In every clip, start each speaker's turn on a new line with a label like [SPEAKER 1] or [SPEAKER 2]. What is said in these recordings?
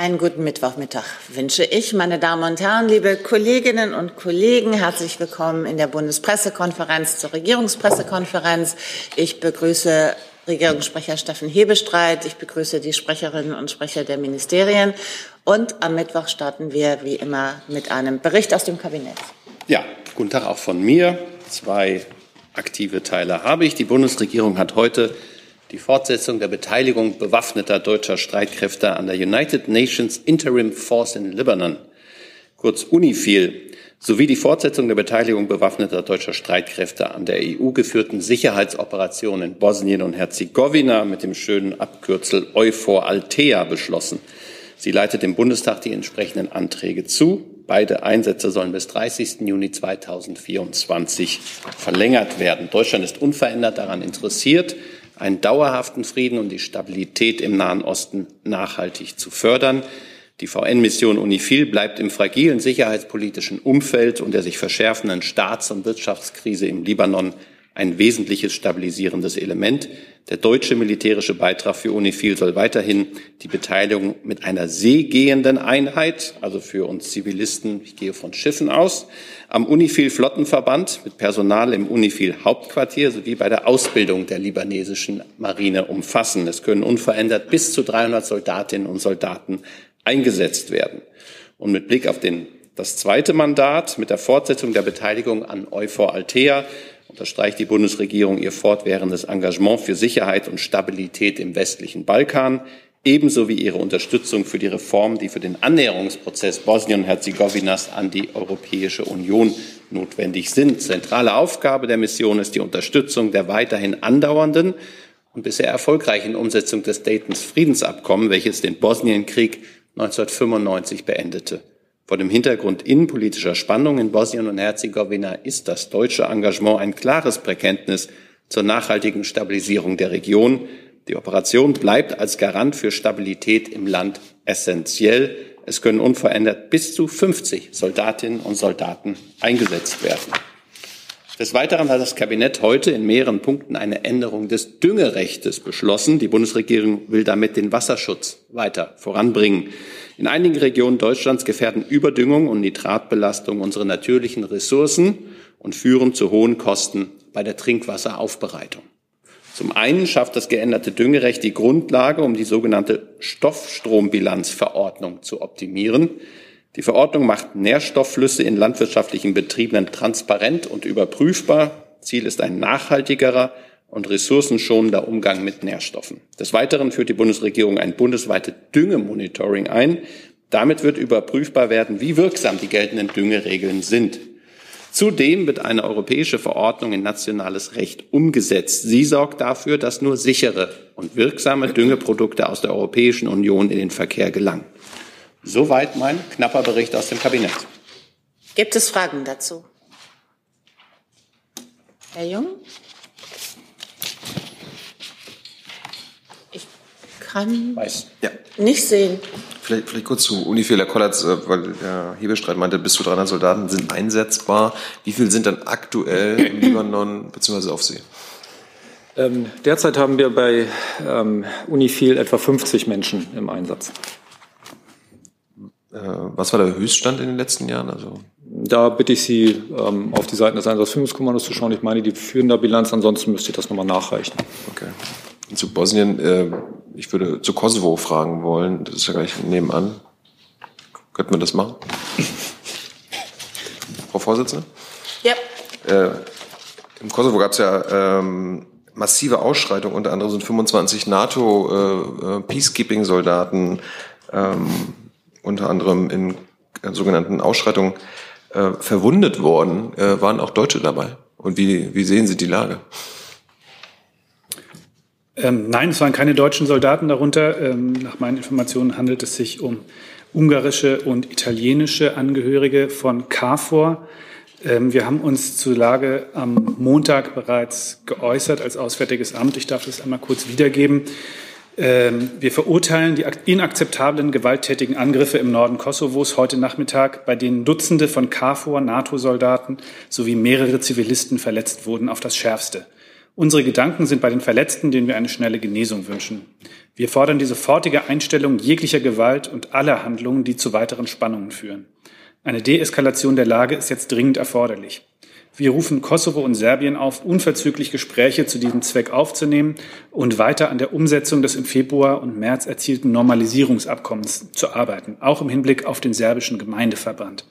[SPEAKER 1] Einen guten Mittwochmittag wünsche ich, meine Damen und Herren, liebe Kolleginnen und Kollegen. Herzlich willkommen in der Bundespressekonferenz zur Regierungspressekonferenz. Ich begrüße Regierungssprecher Steffen Hebestreit. Ich begrüße die Sprecherinnen und Sprecher der Ministerien. Und am Mittwoch starten wir wie immer mit einem Bericht aus dem Kabinett.
[SPEAKER 2] Ja, guten Tag auch von mir. Zwei aktive Teile habe ich. Die Bundesregierung hat heute die Fortsetzung der Beteiligung bewaffneter deutscher Streitkräfte an der United Nations Interim Force in Libanon, kurz UNIFIL, sowie die Fortsetzung der Beteiligung bewaffneter deutscher Streitkräfte an der EU geführten in Bosnien und Herzegowina mit dem schönen Abkürzel EUFOR Altea beschlossen. Sie leitet dem Bundestag die entsprechenden Anträge zu. Beide Einsätze sollen bis 30. Juni 2024 verlängert werden. Deutschland ist unverändert daran interessiert, einen dauerhaften Frieden und die Stabilität im Nahen Osten nachhaltig zu fördern. Die VN-Mission UNIFIL bleibt im fragilen sicherheitspolitischen Umfeld und der sich verschärfenden Staats- und Wirtschaftskrise im Libanon ein wesentliches stabilisierendes Element. Der deutsche militärische Beitrag für UNIFIL soll weiterhin die Beteiligung mit einer seegehenden Einheit, also für uns Zivilisten, ich gehe von Schiffen aus, am UNIFIL Flottenverband mit Personal im UNIFIL Hauptquartier sowie bei der Ausbildung der libanesischen Marine umfassen. Es können unverändert bis zu 300 Soldatinnen und Soldaten eingesetzt werden. Und mit Blick auf den, das zweite Mandat mit der Fortsetzung der Beteiligung an Euphor Altea unterstreicht die Bundesregierung ihr fortwährendes Engagement für Sicherheit und Stabilität im westlichen Balkan, ebenso wie ihre Unterstützung für die Reformen, die für den Annäherungsprozess Bosnien-Herzegowinas an die Europäische Union notwendig sind. Zentrale Aufgabe der Mission ist die Unterstützung der weiterhin andauernden und bisher erfolgreichen Umsetzung des Daytons Friedensabkommen, welches den Bosnienkrieg 1995 beendete. Vor dem Hintergrund innenpolitischer Spannungen in Bosnien und Herzegowina ist das deutsche Engagement ein klares Bekenntnis zur nachhaltigen Stabilisierung der Region. Die Operation bleibt als Garant für Stabilität im Land essentiell. Es können unverändert bis zu 50 Soldatinnen und Soldaten eingesetzt werden. Des Weiteren hat das Kabinett heute in mehreren Punkten eine Änderung des Düngerechtes beschlossen. Die Bundesregierung will damit den Wasserschutz weiter voranbringen. In einigen Regionen Deutschlands gefährden Überdüngung und Nitratbelastung unsere natürlichen Ressourcen und führen zu hohen Kosten bei der Trinkwasseraufbereitung. Zum einen schafft das geänderte Düngerecht die Grundlage, um die sogenannte Stoffstrombilanzverordnung zu optimieren. Die Verordnung macht Nährstoffflüsse in landwirtschaftlichen Betrieben transparent und überprüfbar. Ziel ist ein nachhaltigerer, und ressourcenschonender Umgang mit Nährstoffen. Des Weiteren führt die Bundesregierung ein bundesweites Düngemonitoring ein. Damit wird überprüfbar werden, wie wirksam die geltenden Düngeregeln sind. Zudem wird eine europäische Verordnung in nationales Recht umgesetzt. Sie sorgt dafür, dass nur sichere und wirksame Düngeprodukte aus der Europäischen Union in den Verkehr gelangen. Soweit mein knapper Bericht aus dem Kabinett.
[SPEAKER 1] Gibt es Fragen dazu? Herr Jung? kann Weiß. Ja. nicht sehen.
[SPEAKER 3] Vielleicht, vielleicht kurz zu Unifil, Herr Kollatz, äh, weil der Hebestreit meinte, bis zu 300 Soldaten sind einsetzbar. Wie viele sind dann aktuell im Libanon bzw. auf See?
[SPEAKER 4] Ähm, derzeit haben wir bei ähm, Unifil etwa 50 Menschen im Einsatz.
[SPEAKER 3] Äh, was war der Höchststand in den letzten Jahren? Also
[SPEAKER 4] da bitte ich Sie, ähm, auf die Seiten des Einsatzführungskommandos zu schauen. Ich meine, die führen da Bilanz, ansonsten müsste ich das nochmal nachreichen.
[SPEAKER 3] Okay. Zu Bosnien, äh, ich würde zu Kosovo fragen wollen, das ist ja gleich nebenan. Könnten wir das machen? Frau Vorsitzende?
[SPEAKER 1] Ja.
[SPEAKER 3] Äh, Im Kosovo gab es ja ähm, massive Ausschreitungen, unter anderem sind 25 NATO-Peacekeeping-Soldaten äh, äh ähm, unter anderem in äh, sogenannten Ausschreitungen äh, verwundet worden. Äh, waren auch Deutsche dabei? Und wie, wie sehen Sie die Lage?
[SPEAKER 5] Ähm, nein, es waren keine deutschen Soldaten darunter. Ähm, nach meinen Informationen handelt es sich um ungarische und italienische Angehörige von KFOR. Ähm, wir haben uns zur Lage am Montag bereits geäußert als Auswärtiges Amt. Ich darf das einmal kurz wiedergeben. Ähm, wir verurteilen die inakzeptablen gewalttätigen Angriffe im Norden Kosovos heute Nachmittag, bei denen Dutzende von KFOR, NATO-Soldaten sowie mehrere Zivilisten verletzt wurden, auf das Schärfste. Unsere Gedanken sind bei den Verletzten, denen wir eine schnelle Genesung wünschen. Wir fordern die sofortige Einstellung jeglicher Gewalt und aller Handlungen, die zu weiteren Spannungen führen. Eine Deeskalation der Lage ist jetzt dringend erforderlich. Wir rufen Kosovo und Serbien auf, unverzüglich Gespräche zu diesem Zweck aufzunehmen und weiter an der Umsetzung des im Februar und März erzielten Normalisierungsabkommens zu arbeiten, auch im Hinblick auf den serbischen Gemeindeverband.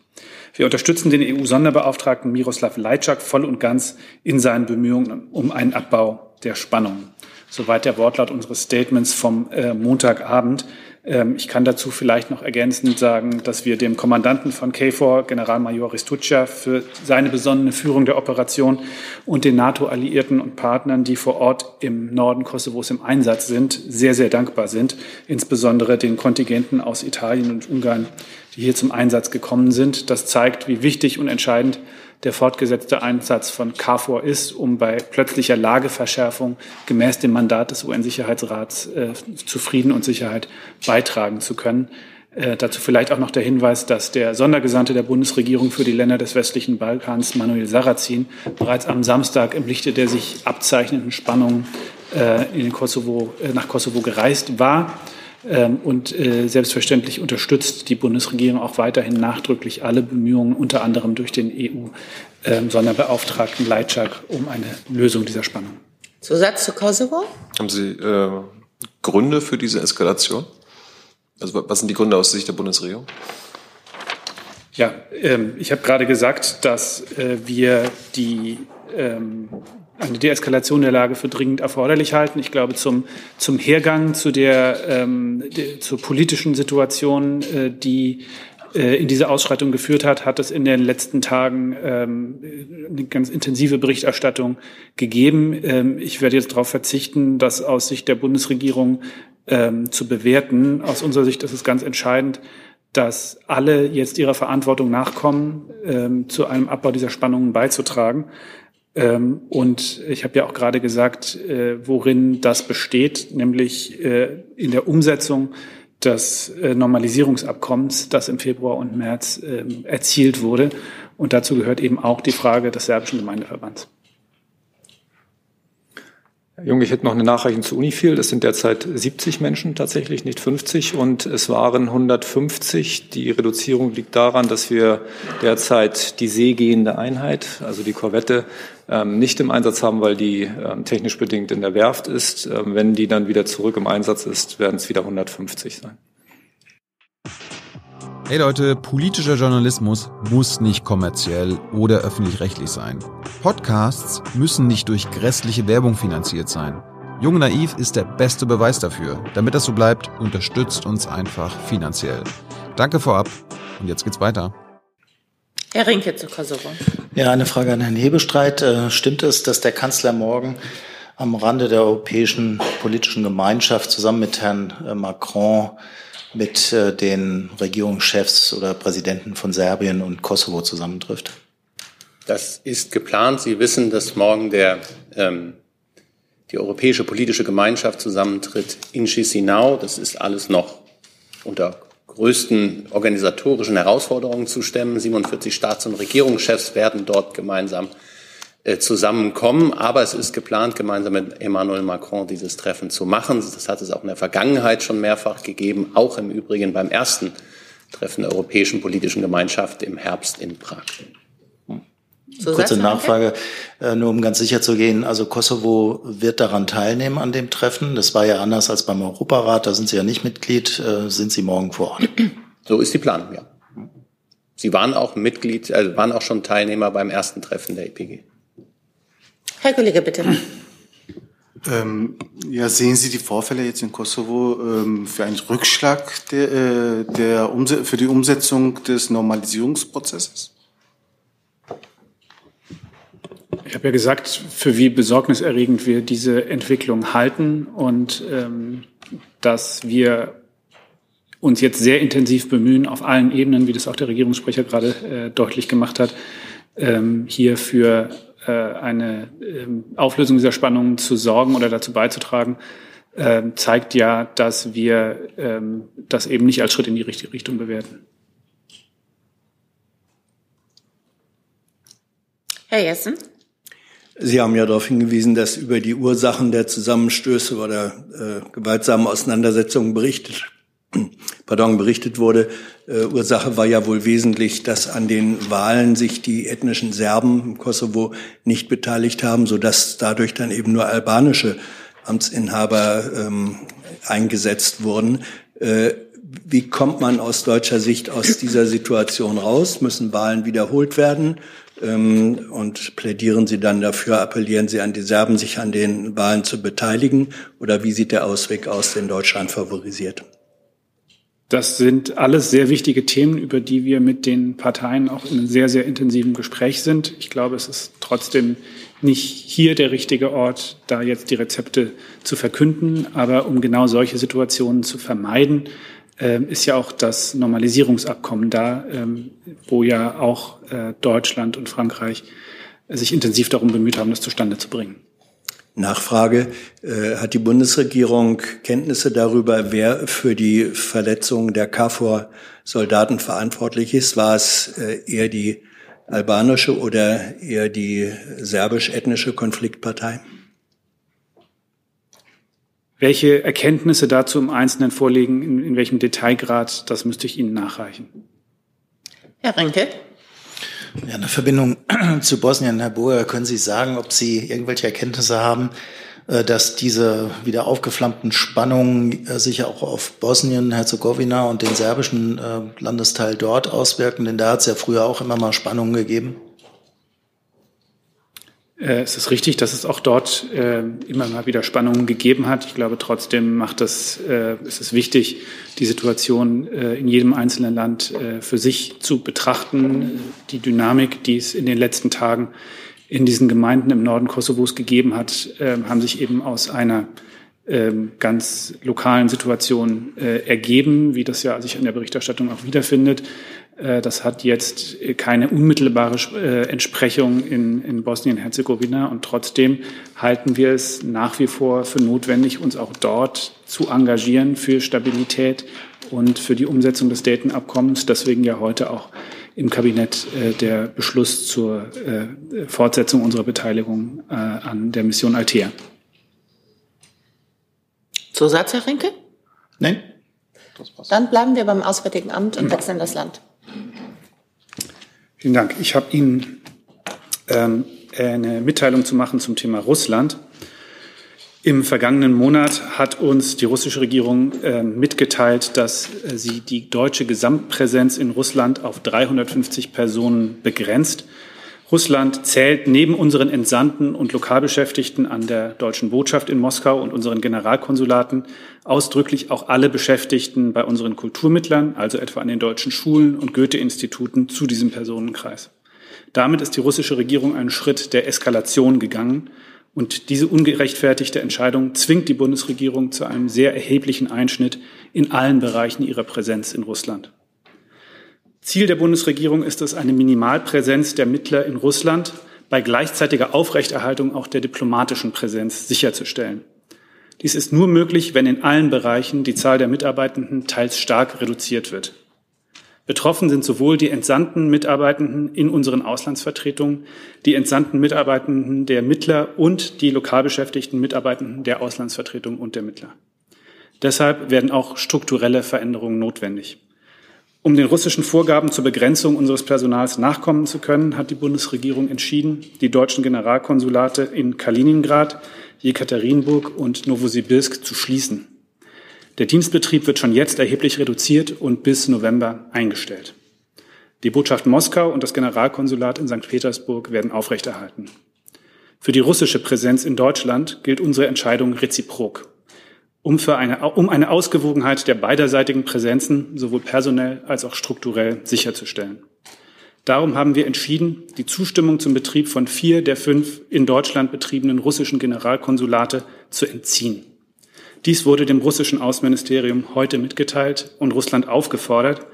[SPEAKER 5] Wir unterstützen den EU-Sonderbeauftragten Miroslav Lajczak voll und ganz in seinen Bemühungen um einen Abbau der Spannungen. Soweit der Wortlaut unseres Statements vom äh, Montagabend. Ähm, ich kann dazu vielleicht noch ergänzend sagen, dass wir dem Kommandanten von KFOR, Generalmajor Ristuccia, für seine besonnene Führung der Operation und den NATO-Alliierten und Partnern, die vor Ort im Norden Kosovos im Einsatz sind, sehr, sehr dankbar sind. Insbesondere den Kontingenten aus Italien und Ungarn, die hier zum Einsatz gekommen sind. Das zeigt, wie wichtig und entscheidend der fortgesetzte Einsatz von KFOR ist, um bei plötzlicher Lageverschärfung gemäß dem Mandat des UN-Sicherheitsrats äh, zu Frieden und Sicherheit beitragen zu können. Äh, dazu vielleicht auch noch der Hinweis, dass der Sondergesandte der Bundesregierung für die Länder des westlichen Balkans, Manuel Sarrazin, bereits am Samstag im Lichte der sich abzeichnenden Spannungen äh, in den Kosovo, äh, nach Kosovo gereist war. Ähm, und äh, selbstverständlich unterstützt die Bundesregierung auch weiterhin nachdrücklich alle Bemühungen, unter anderem durch den EU-Sonderbeauftragten Leitschak, um eine Lösung dieser Spannung.
[SPEAKER 1] Zusatz zu Kosovo?
[SPEAKER 3] Haben Sie äh, Gründe für diese Eskalation? Also was sind die Gründe aus Sicht der Bundesregierung?
[SPEAKER 5] Ja, ähm, ich habe gerade gesagt, dass äh, wir die ähm, eine Deeskalation der Lage für dringend erforderlich halten. Ich glaube, zum, zum Hergang zu der, ähm, de, zur politischen Situation, äh, die äh, in diese Ausschreitung geführt hat, hat es in den letzten Tagen ähm, eine ganz intensive Berichterstattung gegeben. Ähm, ich werde jetzt darauf verzichten, das aus Sicht der Bundesregierung ähm, zu bewerten. Aus unserer Sicht ist es ganz entscheidend, dass alle jetzt ihrer Verantwortung nachkommen, ähm, zu einem Abbau dieser Spannungen beizutragen. Ähm, und ich habe ja auch gerade gesagt, äh, worin das besteht, nämlich äh, in der Umsetzung des äh, Normalisierungsabkommens, das im Februar und März ähm, erzielt wurde. Und dazu gehört eben auch die Frage des serbischen Gemeindeverbands.
[SPEAKER 4] Herr Jung, ich hätte noch eine Nachreichung zu Unifil. Es sind derzeit 70 Menschen tatsächlich, nicht 50. Und es waren 150. Die Reduzierung liegt daran, dass wir derzeit die seegehende Einheit, also die Korvette, ähm, nicht im Einsatz haben, weil die ähm, technisch bedingt in der Werft ist. Ähm, wenn die dann wieder zurück im Einsatz ist, werden es wieder 150 sein.
[SPEAKER 6] Hey Leute, politischer Journalismus muss nicht kommerziell oder öffentlich-rechtlich sein. Podcasts müssen nicht durch grässliche Werbung finanziert sein. Jung Naiv ist der beste Beweis dafür. Damit das so bleibt, unterstützt uns einfach finanziell. Danke vorab und jetzt geht's weiter.
[SPEAKER 1] Herr Rinke zu Kosovo.
[SPEAKER 7] Ja, eine Frage an Herrn Hebestreit. Äh, stimmt es, dass der Kanzler morgen am Rande der europäischen politischen Gemeinschaft zusammen mit Herrn äh, Macron mit äh, den Regierungschefs oder Präsidenten von Serbien und Kosovo zusammentrifft?
[SPEAKER 2] Das ist geplant. Sie wissen, dass morgen der, ähm, die europäische politische Gemeinschaft zusammentritt in Chisinau. Das ist alles noch unter größten organisatorischen Herausforderungen zu stemmen. 47 Staats- und Regierungschefs werden dort gemeinsam zusammenkommen. Aber es ist geplant, gemeinsam mit Emmanuel Macron dieses Treffen zu machen. Das hat es auch in der Vergangenheit schon mehrfach gegeben, auch im Übrigen beim ersten Treffen der Europäischen Politischen Gemeinschaft im Herbst in Prag.
[SPEAKER 7] So Kurze Nachfrage, äh, nur um ganz sicher zu gehen. Also Kosovo wird daran teilnehmen an dem Treffen. Das war ja anders als beim Europarat. Da sind Sie ja nicht Mitglied. Äh, sind Sie morgen vor Ort?
[SPEAKER 2] So ist die Planung, ja. Sie waren auch Mitglied, also waren auch schon Teilnehmer beim ersten Treffen der EPG.
[SPEAKER 1] Herr Kollege, bitte.
[SPEAKER 8] Ähm, ja, sehen Sie die Vorfälle jetzt in Kosovo ähm, für einen Rückschlag der, äh, der Umse für die Umsetzung des Normalisierungsprozesses?
[SPEAKER 5] Ich habe ja gesagt, für wie besorgniserregend wir diese Entwicklung halten und ähm, dass wir uns jetzt sehr intensiv bemühen, auf allen Ebenen, wie das auch der Regierungssprecher gerade äh, deutlich gemacht hat, ähm, hier für eine ähm, Auflösung dieser Spannungen zu sorgen oder dazu beizutragen, ähm, zeigt ja, dass wir ähm, das eben nicht als Schritt in die richtige Richtung bewerten.
[SPEAKER 1] Herr Jessen.
[SPEAKER 9] Sie haben ja darauf hingewiesen, dass über die Ursachen der Zusammenstöße oder äh, gewaltsamen Auseinandersetzungen berichtet, pardon, berichtet wurde. Äh, Ursache war ja wohl wesentlich, dass an den Wahlen sich die ethnischen Serben im Kosovo nicht beteiligt haben, sodass dadurch dann eben nur albanische Amtsinhaber ähm, eingesetzt wurden. Äh, wie kommt man aus deutscher Sicht aus dieser Situation raus? Müssen Wahlen wiederholt werden? Ähm, und plädieren Sie dann dafür, appellieren Sie an die Serben, sich an den Wahlen zu beteiligen? Oder wie sieht der Ausweg aus, den Deutschland favorisiert?
[SPEAKER 5] Das sind alles sehr wichtige Themen, über die wir mit den Parteien auch in einem sehr, sehr intensiven Gespräch sind. Ich glaube, es ist trotzdem nicht hier der richtige Ort, da jetzt die Rezepte zu verkünden. Aber um genau solche Situationen zu vermeiden, ähm, ist ja auch das Normalisierungsabkommen da, ähm, wo ja auch äh, Deutschland und Frankreich sich intensiv darum bemüht haben, das zustande zu bringen.
[SPEAKER 9] Nachfrage. Äh, hat die Bundesregierung Kenntnisse darüber, wer für die Verletzung der KFOR-Soldaten verantwortlich ist? War es äh, eher die albanische oder eher die serbisch-ethnische Konfliktpartei?
[SPEAKER 5] Welche Erkenntnisse dazu im Einzelnen vorliegen, in, in welchem Detailgrad, das müsste ich Ihnen nachreichen.
[SPEAKER 1] Herr Renke.
[SPEAKER 7] Ja, eine Verbindung zu Bosnien, Herr Boer, können Sie sagen, ob Sie irgendwelche Erkenntnisse haben, äh, dass diese wieder aufgeflammten Spannungen äh, sich auch auf Bosnien, Herzegowina und den serbischen äh, Landesteil dort auswirken? Denn da hat es ja früher auch immer mal Spannungen gegeben.
[SPEAKER 5] Äh, es ist richtig, dass es auch dort äh, immer mal wieder Spannungen gegeben hat. Ich glaube, trotzdem macht das, äh, ist es wichtig, die Situation äh, in jedem einzelnen Land äh, für sich zu betrachten. Die Dynamik, die es in den letzten Tagen in diesen Gemeinden im Norden Kosovos gegeben hat, äh, haben sich eben aus einer ähm, ganz lokalen Situation ergeben, wie das ja sich in der Berichterstattung auch wiederfindet. Äh, das hat jetzt keine unmittelbare äh, Entsprechung in, in Bosnien-Herzegowina und trotzdem halten wir es nach wie vor für notwendig, uns auch dort zu engagieren für Stabilität und für die Umsetzung des Dayton-Abkommens. Deswegen ja heute auch im Kabinett äh, der Beschluss zur Fortsetzung unserer Beteiligung an der Mission Altea.
[SPEAKER 1] Zusatz, Herr Rinke?
[SPEAKER 7] Nein.
[SPEAKER 1] Dann bleiben wir beim Auswärtigen Amt und wechseln das Land.
[SPEAKER 5] Vielen Dank. Ich habe Ihnen ähm, eine Mitteilung zu machen zum Thema Russland. Im vergangenen Monat hat uns die russische Regierung äh, mitgeteilt, dass äh, sie die deutsche Gesamtpräsenz in Russland auf 350 Personen begrenzt. Russland zählt neben unseren Entsandten und Lokalbeschäftigten an der deutschen Botschaft in Moskau und unseren Generalkonsulaten ausdrücklich auch alle Beschäftigten bei unseren Kulturmittlern, also etwa an den deutschen Schulen und Goethe-Instituten, zu diesem Personenkreis. Damit ist die russische Regierung einen Schritt der Eskalation gegangen. Und diese ungerechtfertigte Entscheidung zwingt die Bundesregierung zu einem sehr erheblichen Einschnitt in allen Bereichen ihrer Präsenz in Russland. Ziel der Bundesregierung ist es, eine Minimalpräsenz der Mittler in Russland bei gleichzeitiger Aufrechterhaltung auch der diplomatischen Präsenz sicherzustellen. Dies ist nur möglich, wenn in allen Bereichen die Zahl der Mitarbeitenden teils stark reduziert wird. Betroffen sind sowohl die entsandten Mitarbeitenden in unseren Auslandsvertretungen, die entsandten Mitarbeitenden der Mittler und die lokal beschäftigten Mitarbeitenden der Auslandsvertretung und der Mittler. Deshalb werden auch strukturelle Veränderungen notwendig. Um den russischen Vorgaben zur Begrenzung unseres Personals nachkommen zu können, hat die Bundesregierung entschieden, die deutschen Generalkonsulate in Kaliningrad, Jekaterinburg und Novosibirsk zu schließen. Der Dienstbetrieb wird schon jetzt erheblich reduziert und bis November eingestellt. Die Botschaft Moskau und das Generalkonsulat in St. Petersburg werden aufrechterhalten. Für die russische Präsenz in Deutschland gilt unsere Entscheidung reziprok um, für eine, um eine Ausgewogenheit der beiderseitigen Präsenzen sowohl personell als auch strukturell sicherzustellen. Darum haben wir entschieden, die Zustimmung zum Betrieb von vier der fünf in Deutschland betriebenen russischen Generalkonsulate zu entziehen. Dies wurde dem russischen Außenministerium heute mitgeteilt und Russland aufgefordert,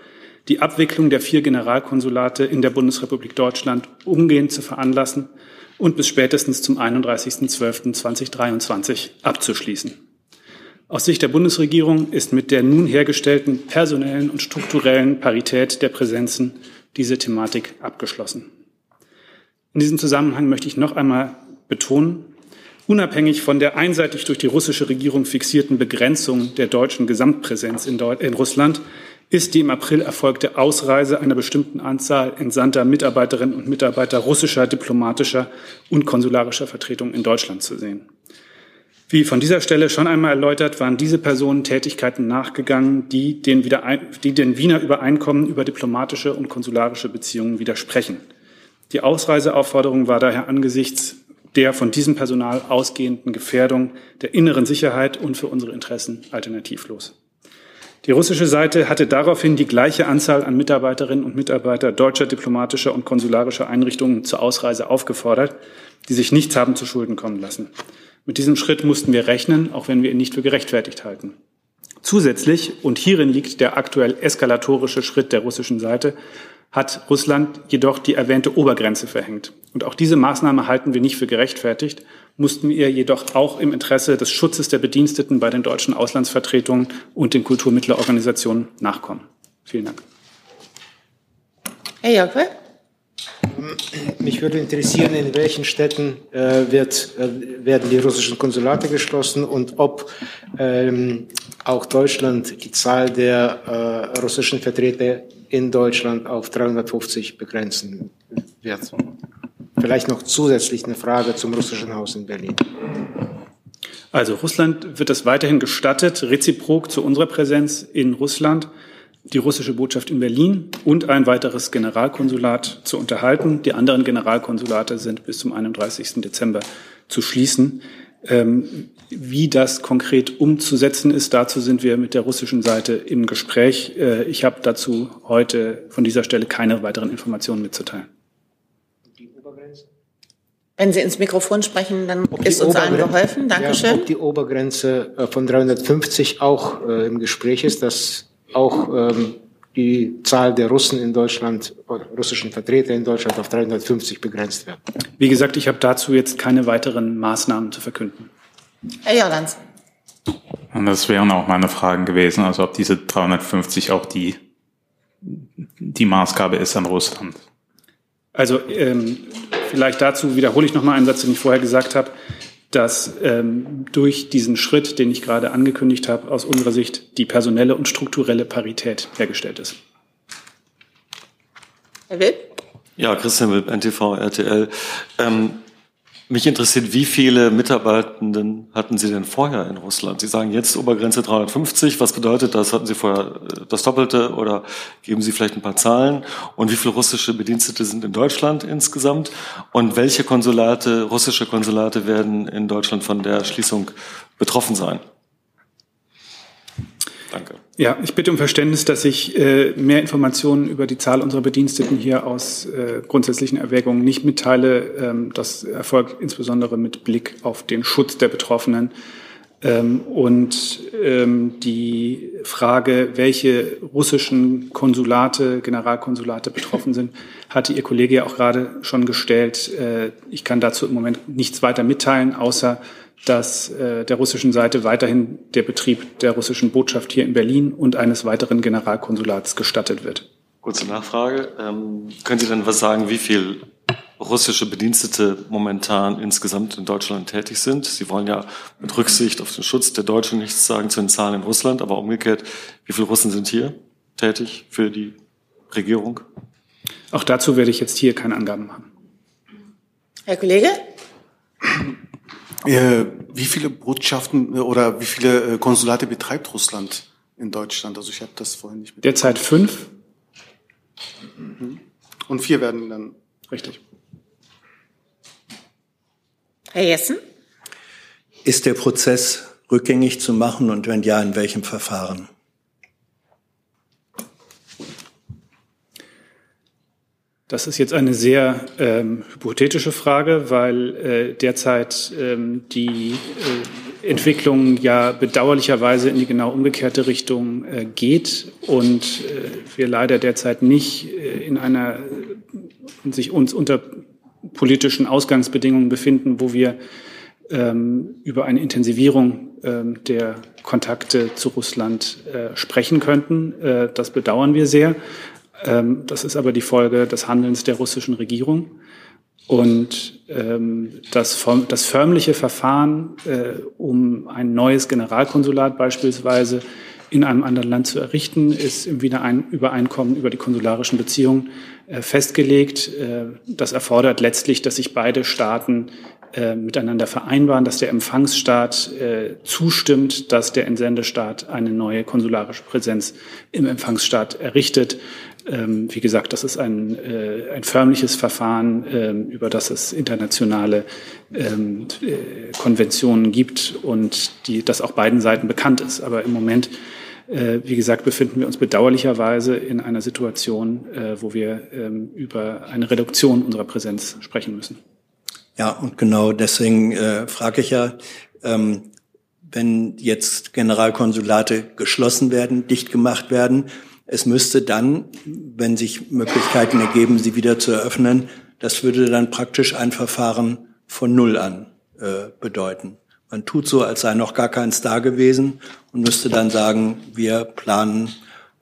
[SPEAKER 5] die Abwicklung der vier Generalkonsulate in der Bundesrepublik Deutschland umgehend zu veranlassen und bis spätestens zum 31.12.2023 abzuschließen. Aus Sicht der Bundesregierung ist mit der nun hergestellten personellen und strukturellen Parität der Präsenzen diese Thematik abgeschlossen. In diesem Zusammenhang möchte ich noch einmal betonen, unabhängig von der einseitig durch die russische Regierung fixierten Begrenzung der deutschen Gesamtpräsenz in, Deut in Russland ist die im April erfolgte Ausreise einer bestimmten Anzahl entsandter Mitarbeiterinnen und Mitarbeiter russischer diplomatischer und konsularischer Vertretungen in Deutschland zu sehen. Wie von dieser Stelle schon einmal erläutert, waren diese Personen Tätigkeiten nachgegangen, die den, die den Wiener Übereinkommen über diplomatische und konsularische Beziehungen widersprechen. Die Ausreiseaufforderung war daher angesichts der von diesem Personal ausgehenden Gefährdung der inneren Sicherheit und für unsere Interessen alternativlos. Die russische Seite hatte daraufhin die gleiche Anzahl an Mitarbeiterinnen und Mitarbeiter deutscher diplomatischer und konsularischer Einrichtungen zur Ausreise aufgefordert, die sich nichts haben zu Schulden kommen lassen. Mit diesem Schritt mussten wir rechnen, auch wenn wir ihn nicht für gerechtfertigt halten. Zusätzlich, und hierin liegt der aktuell eskalatorische Schritt der russischen Seite, hat Russland jedoch die erwähnte Obergrenze verhängt. Und auch diese Maßnahme halten wir nicht für gerechtfertigt, mussten wir jedoch auch im Interesse des Schutzes der Bediensteten bei den deutschen Auslandsvertretungen und den Kulturmittelorganisationen nachkommen. Vielen Dank.
[SPEAKER 1] Herr Jörgwe?
[SPEAKER 10] Mich würde interessieren, in welchen Städten äh, wird, äh, werden die russischen Konsulate geschlossen und ob ähm, auch Deutschland die Zahl der äh, russischen Vertreter in Deutschland auf 350 begrenzen wird. Vielleicht noch zusätzlich eine Frage zum russischen Haus in Berlin.
[SPEAKER 5] Also Russland wird es weiterhin gestattet, reziprok zu unserer Präsenz in Russland die russische Botschaft in Berlin und ein weiteres Generalkonsulat zu unterhalten. Die anderen Generalkonsulate sind bis zum 31. Dezember zu schließen. Ähm, wie das konkret umzusetzen ist, dazu sind wir mit der russischen Seite im Gespräch. Äh, ich habe dazu heute von dieser Stelle keine weiteren Informationen mitzuteilen.
[SPEAKER 1] Wenn Sie ins Mikrofon sprechen, dann ist uns allen geholfen. Dankeschön. Ja,
[SPEAKER 10] ob die Obergrenze äh, von 350 auch äh, im Gespräch ist, dass auch ähm, die Zahl der Russen in Deutschland, russischen Vertreter in Deutschland auf 350 begrenzt wird.
[SPEAKER 5] Wie gesagt, ich habe dazu jetzt keine weiteren Maßnahmen zu verkünden.
[SPEAKER 1] Herr Jordans.
[SPEAKER 11] Und das wären auch meine Fragen gewesen, also ob diese 350 auch die, die Maßgabe ist an Russland.
[SPEAKER 5] Also ähm, vielleicht dazu wiederhole ich nochmal einen Satz, den ich vorher gesagt habe dass ähm, durch diesen Schritt, den ich gerade angekündigt habe, aus unserer Sicht die personelle und strukturelle Parität hergestellt ist.
[SPEAKER 1] Herr Wild?
[SPEAKER 12] Ja, Christian Wild, NTV, RTL. Ähm, mich interessiert, wie viele Mitarbeitenden hatten Sie denn vorher in Russland? Sie sagen jetzt Obergrenze 350. Was bedeutet das? Hatten Sie vorher äh, das Doppelte oder geben Sie vielleicht ein paar Zahlen? Und wie viele russische Bedienstete sind in Deutschland insgesamt? Und welche Konsulate, russische Konsulate werden in Deutschland von der Schließung betroffen sein?
[SPEAKER 5] Danke. Ja, ich bitte um Verständnis, dass ich äh, mehr Informationen über die Zahl unserer Bediensteten hier aus äh, grundsätzlichen Erwägungen nicht mitteile. Ähm, das erfolgt insbesondere mit Blick auf den Schutz der Betroffenen. Ähm, und ähm, die Frage, welche russischen Konsulate, Generalkonsulate betroffen sind, hatte Ihr Kollege ja auch gerade schon gestellt. Äh, ich kann dazu im Moment nichts weiter mitteilen, außer dass äh, der russischen Seite weiterhin der Betrieb der russischen Botschaft hier in Berlin und eines weiteren Generalkonsulats gestattet wird.
[SPEAKER 12] Kurze Nachfrage. Ähm, können Sie denn was sagen, wie viel russische Bedienstete momentan insgesamt in Deutschland tätig sind? Sie wollen ja mit Rücksicht auf den Schutz der Deutschen nichts sagen zu den Zahlen in Russland, aber umgekehrt, wie viele Russen sind hier tätig für die Regierung?
[SPEAKER 5] Auch dazu werde ich jetzt hier keine Angaben machen.
[SPEAKER 1] Herr Kollege?
[SPEAKER 8] Äh, wie viele Botschaften äh, oder wie viele äh, Konsulate betreibt Russland in Deutschland? Also ich habe das vorhin nicht
[SPEAKER 5] mit. Derzeit fünf.
[SPEAKER 8] Mhm. Und vier werden dann.
[SPEAKER 5] Richtig.
[SPEAKER 1] Herr Jessen?
[SPEAKER 9] Ist der Prozess rückgängig zu machen und wenn ja, in welchem Verfahren?
[SPEAKER 5] Das ist jetzt eine sehr ähm, hypothetische Frage, weil äh, derzeit ähm, die äh, Entwicklung ja bedauerlicherweise in die genau umgekehrte Richtung äh, geht und äh, wir leider derzeit nicht äh, in einer in sich uns unter politischen Ausgangsbedingungen befinden, wo wir ähm, über eine Intensivierung ähm, der Kontakte zu Russland äh, sprechen könnten. Äh, das bedauern wir sehr. Ähm, das ist aber die Folge des Handelns der russischen Regierung. Und ähm, das, das förmliche Verfahren, äh, um ein neues Generalkonsulat beispielsweise in einem anderen Land zu errichten, ist im Wiedereinkommen über die konsularischen Beziehungen festgelegt. Äh, das erfordert letztlich, dass sich beide Staaten äh, miteinander vereinbaren, dass der Empfangsstaat äh, zustimmt, dass der Entsendestaat eine neue konsularische Präsenz im Empfangsstaat errichtet. Ähm, wie gesagt, das ist ein, äh, ein förmliches Verfahren, ähm, über das es internationale ähm, äh, Konventionen gibt und die, das auch beiden Seiten bekannt ist. Aber im Moment, äh, wie gesagt, befinden wir uns bedauerlicherweise in einer Situation, äh, wo wir ähm, über eine Reduktion unserer Präsenz sprechen müssen.
[SPEAKER 9] Ja, und genau deswegen äh, frage ich ja, ähm, wenn jetzt Generalkonsulate geschlossen werden, dicht gemacht werden, es müsste dann, wenn sich Möglichkeiten ergeben, sie wieder zu eröffnen, das würde dann praktisch ein Verfahren von Null an äh, bedeuten. Man tut so, als sei noch gar keins da gewesen und müsste dann sagen, wir planen,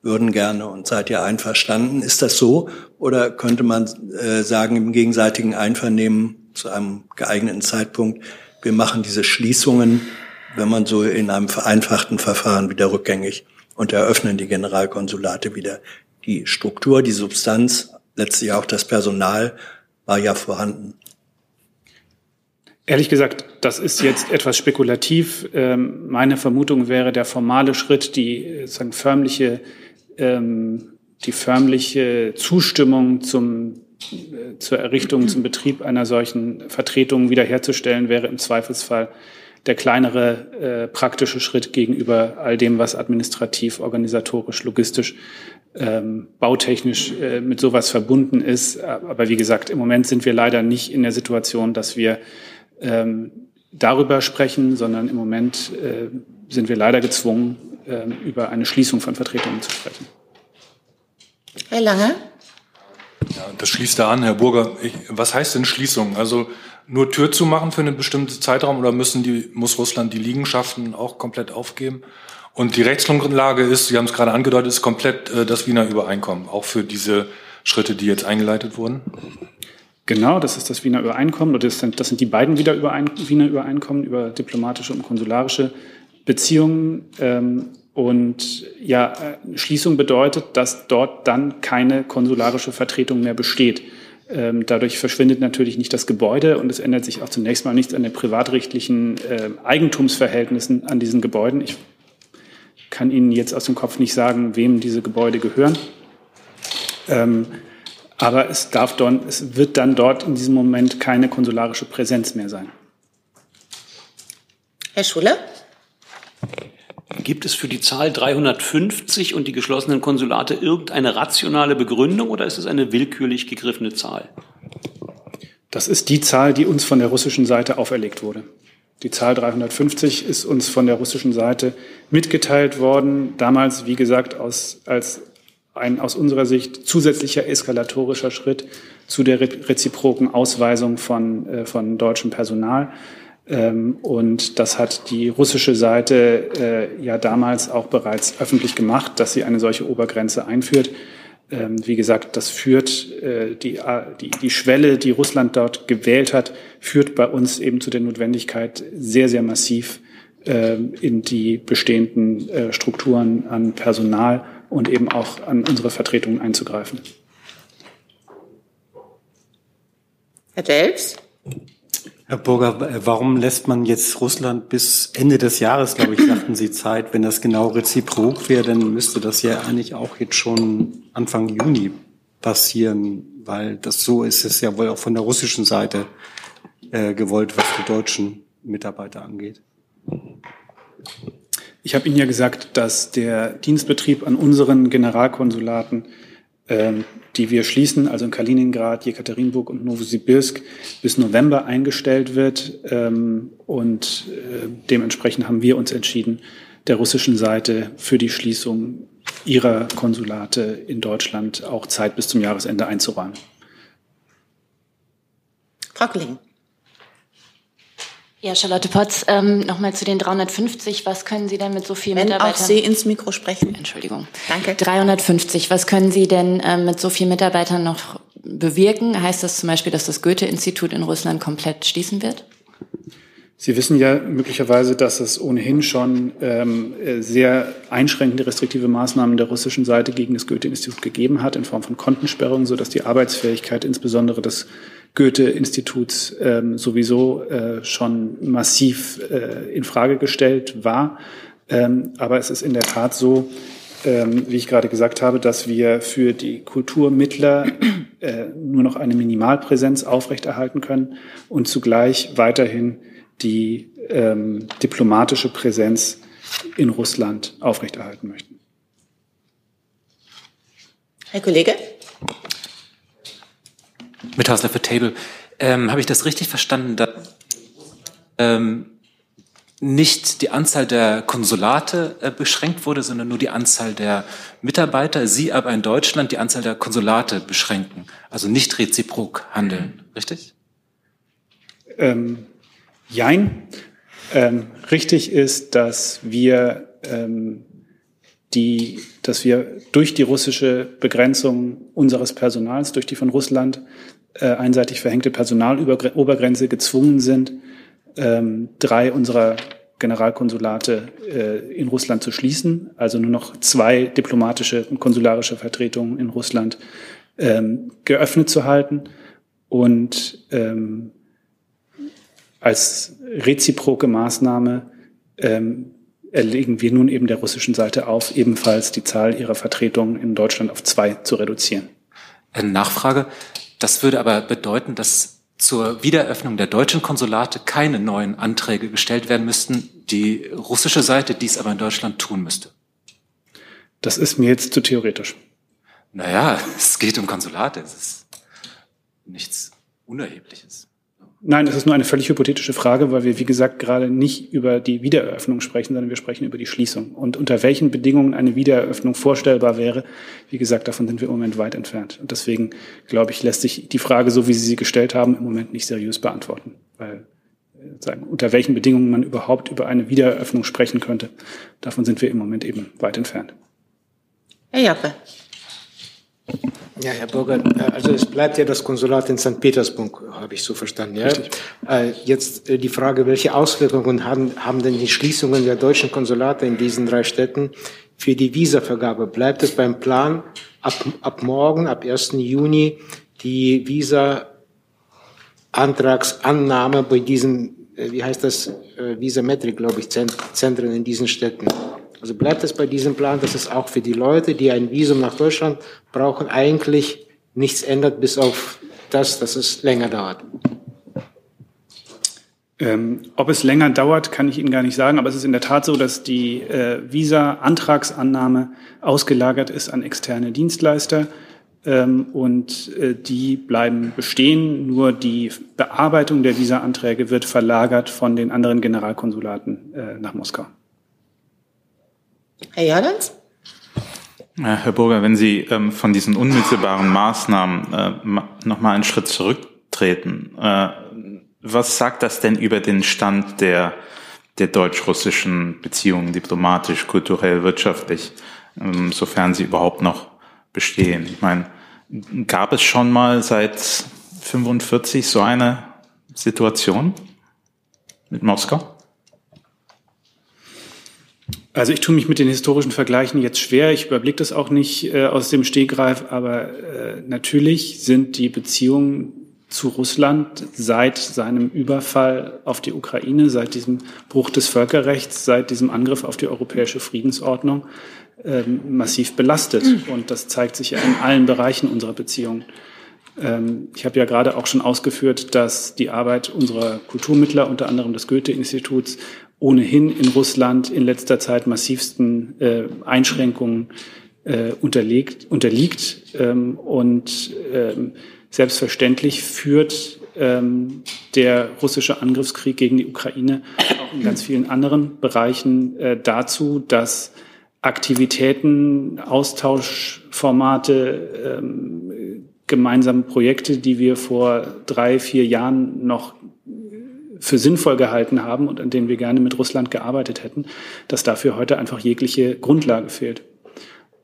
[SPEAKER 9] würden gerne und seid ihr einverstanden. Ist das so? Oder könnte man äh, sagen, im gegenseitigen Einvernehmen zu einem geeigneten Zeitpunkt, wir machen diese Schließungen, wenn man so in einem vereinfachten Verfahren wieder rückgängig und eröffnen die Generalkonsulate wieder. Die Struktur, die Substanz, letztlich auch das Personal war ja vorhanden.
[SPEAKER 5] Ehrlich gesagt, das ist jetzt etwas spekulativ. Ähm, meine Vermutung wäre, der formale Schritt, die äh, sagen, förmliche, ähm, die förmliche Zustimmung zum, äh, zur Errichtung, zum Betrieb einer solchen Vertretung wiederherzustellen, wäre im Zweifelsfall der kleinere äh, praktische Schritt gegenüber all dem, was administrativ, organisatorisch, logistisch, ähm, bautechnisch mit sowas verbunden ist. Aber wie gesagt, im Moment sind wir leider nicht in der Situation, dass wir ähm, darüber sprechen, sondern im Moment äh, sind wir leider gezwungen, äh, über eine Schließung von Vertretungen zu sprechen.
[SPEAKER 1] Herr Lange?
[SPEAKER 13] Ja, das schließt da an, Herr Burger. Ich, was heißt denn Schließung? Also nur Tür zu machen für einen bestimmten Zeitraum oder müssen die, muss Russland die Liegenschaften auch komplett aufgeben? Und die Rechtsgrundlage ist, Sie haben es gerade angedeutet, ist komplett äh, das Wiener Übereinkommen, auch für diese Schritte, die jetzt eingeleitet wurden?
[SPEAKER 5] Genau, das ist das Wiener Übereinkommen. Das sind, das sind die beiden Wiener Übereinkommen über diplomatische und konsularische Beziehungen. Ähm, und ja, äh, Schließung bedeutet, dass dort dann keine konsularische Vertretung mehr besteht. Ähm, dadurch verschwindet natürlich nicht das Gebäude und es ändert sich auch zunächst mal nichts an den privatrechtlichen äh, Eigentumsverhältnissen an diesen Gebäuden. Ich kann Ihnen jetzt aus dem Kopf nicht sagen, wem diese Gebäude gehören. Ähm, aber es, darf dort, es wird dann dort in diesem Moment keine konsularische Präsenz mehr sein.
[SPEAKER 1] Herr Schuler?
[SPEAKER 14] Gibt es für die Zahl 350 und die geschlossenen Konsulate irgendeine rationale Begründung oder ist es eine willkürlich gegriffene Zahl?
[SPEAKER 5] Das ist die Zahl, die uns von der russischen Seite auferlegt wurde. Die Zahl 350 ist uns von der russischen Seite mitgeteilt worden, damals, wie gesagt, aus, als ein aus unserer Sicht zusätzlicher eskalatorischer Schritt zu der reziproken Ausweisung von, äh, von deutschem Personal. Ähm, und das hat die russische Seite äh, ja damals auch bereits öffentlich gemacht, dass sie eine solche Obergrenze einführt. Ähm, wie gesagt, das führt äh, die, die, die Schwelle, die Russland dort gewählt hat, führt bei uns eben zu der Notwendigkeit, sehr, sehr massiv äh, in die bestehenden äh, Strukturen an Personal und eben auch an unsere Vertretungen einzugreifen.
[SPEAKER 1] Herr Delfs?
[SPEAKER 15] Herr Burger, warum lässt man jetzt Russland bis Ende des Jahres, glaube ich, sagten Sie Zeit? Wenn das genau reziprok wäre, dann müsste das ja eigentlich auch jetzt schon Anfang Juni passieren, weil das so ist es ja wohl auch von der russischen Seite äh, gewollt, was die deutschen Mitarbeiter angeht.
[SPEAKER 5] Ich habe Ihnen ja gesagt, dass der Dienstbetrieb an unseren Generalkonsulaten ähm, die wir schließen, also in Kaliningrad, Jekaterinburg und Novosibirsk, bis November eingestellt wird. Ähm, und äh, dementsprechend haben wir uns entschieden, der russischen Seite für die Schließung ihrer Konsulate in Deutschland auch Zeit bis zum Jahresende einzuräumen.
[SPEAKER 1] Frau Kollegin.
[SPEAKER 16] Ja, Charlotte Potz, ähm, nochmal zu den 350. Was können Sie denn mit so vielen
[SPEAKER 1] Wenn
[SPEAKER 16] Mitarbeitern?
[SPEAKER 1] auch Sie ins Mikro sprechen.
[SPEAKER 16] Entschuldigung.
[SPEAKER 1] Danke.
[SPEAKER 16] 350. Was können Sie denn ähm, mit so vielen Mitarbeitern noch bewirken? Heißt das zum Beispiel, dass das Goethe-Institut in Russland komplett schließen wird?
[SPEAKER 5] Sie wissen ja möglicherweise, dass es ohnehin schon ähm, sehr einschränkende restriktive Maßnahmen der russischen Seite gegen das Goethe-Institut gegeben hat in Form von Kontensperrungen, sodass die Arbeitsfähigkeit insbesondere des Goethe-Instituts ähm, sowieso äh, schon massiv äh, in Frage gestellt war. Ähm, aber es ist in der Tat so, ähm, wie ich gerade gesagt habe, dass wir für die Kulturmittler äh, nur noch eine Minimalpräsenz aufrechterhalten können und zugleich weiterhin die ähm, diplomatische Präsenz in Russland aufrechterhalten möchten.
[SPEAKER 1] Herr Kollege?
[SPEAKER 17] Mithausler für Table. Ähm, Habe ich das richtig verstanden, dass ähm, nicht die Anzahl der Konsulate äh, beschränkt wurde, sondern nur die Anzahl der Mitarbeiter, Sie aber in Deutschland die Anzahl der Konsulate beschränken, also nicht reziprok handeln, richtig?
[SPEAKER 5] Ähm, jein. Ähm, richtig ist, dass wir ähm, die, dass wir durch die russische Begrenzung unseres Personals, durch die von Russland äh, einseitig verhängte Personalobergrenze gezwungen sind, ähm, drei unserer Generalkonsulate äh, in Russland zu schließen, also nur noch zwei diplomatische und konsularische Vertretungen in Russland ähm, geöffnet zu halten. Und ähm, als reziproke Maßnahme ähm, erlegen wir nun eben der russischen Seite auf, ebenfalls die Zahl ihrer Vertretungen in Deutschland auf zwei zu reduzieren.
[SPEAKER 17] Eine Nachfrage. Das würde aber bedeuten, dass zur Wiedereröffnung der deutschen Konsulate keine neuen Anträge gestellt werden müssten, die russische Seite dies aber in Deutschland tun müsste.
[SPEAKER 5] Das ist mir jetzt zu theoretisch.
[SPEAKER 17] Naja, es geht um Konsulate. Es ist nichts Unerhebliches.
[SPEAKER 5] Nein, es ist nur eine völlig hypothetische Frage, weil wir, wie gesagt, gerade nicht über die Wiedereröffnung sprechen, sondern wir sprechen über die Schließung. Und unter welchen Bedingungen eine Wiedereröffnung vorstellbar wäre, wie gesagt, davon sind wir im Moment weit entfernt. Und deswegen, glaube ich, lässt sich die Frage, so wie Sie sie gestellt haben, im Moment nicht seriös beantworten. Weil, äh, sagen, unter welchen Bedingungen man überhaupt über eine Wiedereröffnung sprechen könnte, davon sind wir im Moment eben weit entfernt.
[SPEAKER 1] Herr Jappe.
[SPEAKER 10] Ja, Herr Bürger, äh, also es bleibt ja das Konsulat in St. Petersburg, habe ich so verstanden. Ja? Richtig. Äh, jetzt äh, die Frage, welche Auswirkungen haben, haben denn die Schließungen der deutschen Konsulate in diesen drei Städten für die Visavergabe? Bleibt es beim Plan, ab, ab morgen, ab 1. Juni, die Visa-Antragsannahme bei diesen, wie heißt das, Visametrik, glaube ich, Zentren in diesen Städten? Also bleibt es bei diesem Plan, dass es auch für die Leute, die ein Visum nach Deutschland brauchen, eigentlich nichts ändert, bis auf das, dass es länger dauert.
[SPEAKER 5] Ähm, ob es länger dauert, kann ich Ihnen gar nicht sagen, aber es ist in der Tat so, dass die äh, Visa-Antragsannahme ausgelagert ist an externe Dienstleister ähm, und äh, die bleiben bestehen. Nur die Bearbeitung der Visa-Anträge wird verlagert von den anderen Generalkonsulaten äh, nach Moskau.
[SPEAKER 1] Herr Jordans?
[SPEAKER 11] Herr Burger, wenn Sie ähm, von diesen unmittelbaren Maßnahmen äh, noch mal einen Schritt zurücktreten, äh, was sagt das denn über den Stand der, der deutsch-russischen Beziehungen, diplomatisch, kulturell, wirtschaftlich, ähm, sofern sie überhaupt noch bestehen? Ich meine, gab es schon mal seit 45 so eine Situation mit Moskau?
[SPEAKER 5] Also ich tue mich mit den historischen Vergleichen jetzt schwer. Ich überblicke das auch nicht äh, aus dem Stegreif, aber äh, natürlich sind die Beziehungen zu Russland seit seinem Überfall auf die Ukraine, seit diesem Bruch des Völkerrechts, seit diesem Angriff auf die europäische Friedensordnung äh, massiv belastet. Und das zeigt sich ja in allen Bereichen unserer Beziehungen. Ähm, ich habe ja gerade auch schon ausgeführt, dass die Arbeit unserer Kulturmittler, unter anderem des Goethe-Instituts, ohnehin in Russland in letzter Zeit massivsten äh, Einschränkungen äh, unterlegt, unterliegt. Ähm, und ähm, selbstverständlich führt ähm, der russische Angriffskrieg gegen die Ukraine auch in ganz vielen anderen Bereichen äh, dazu, dass Aktivitäten, Austauschformate, ähm, gemeinsame Projekte, die wir vor drei, vier Jahren noch für sinnvoll gehalten haben und an denen wir gerne mit Russland gearbeitet hätten, dass dafür heute einfach jegliche Grundlage fehlt.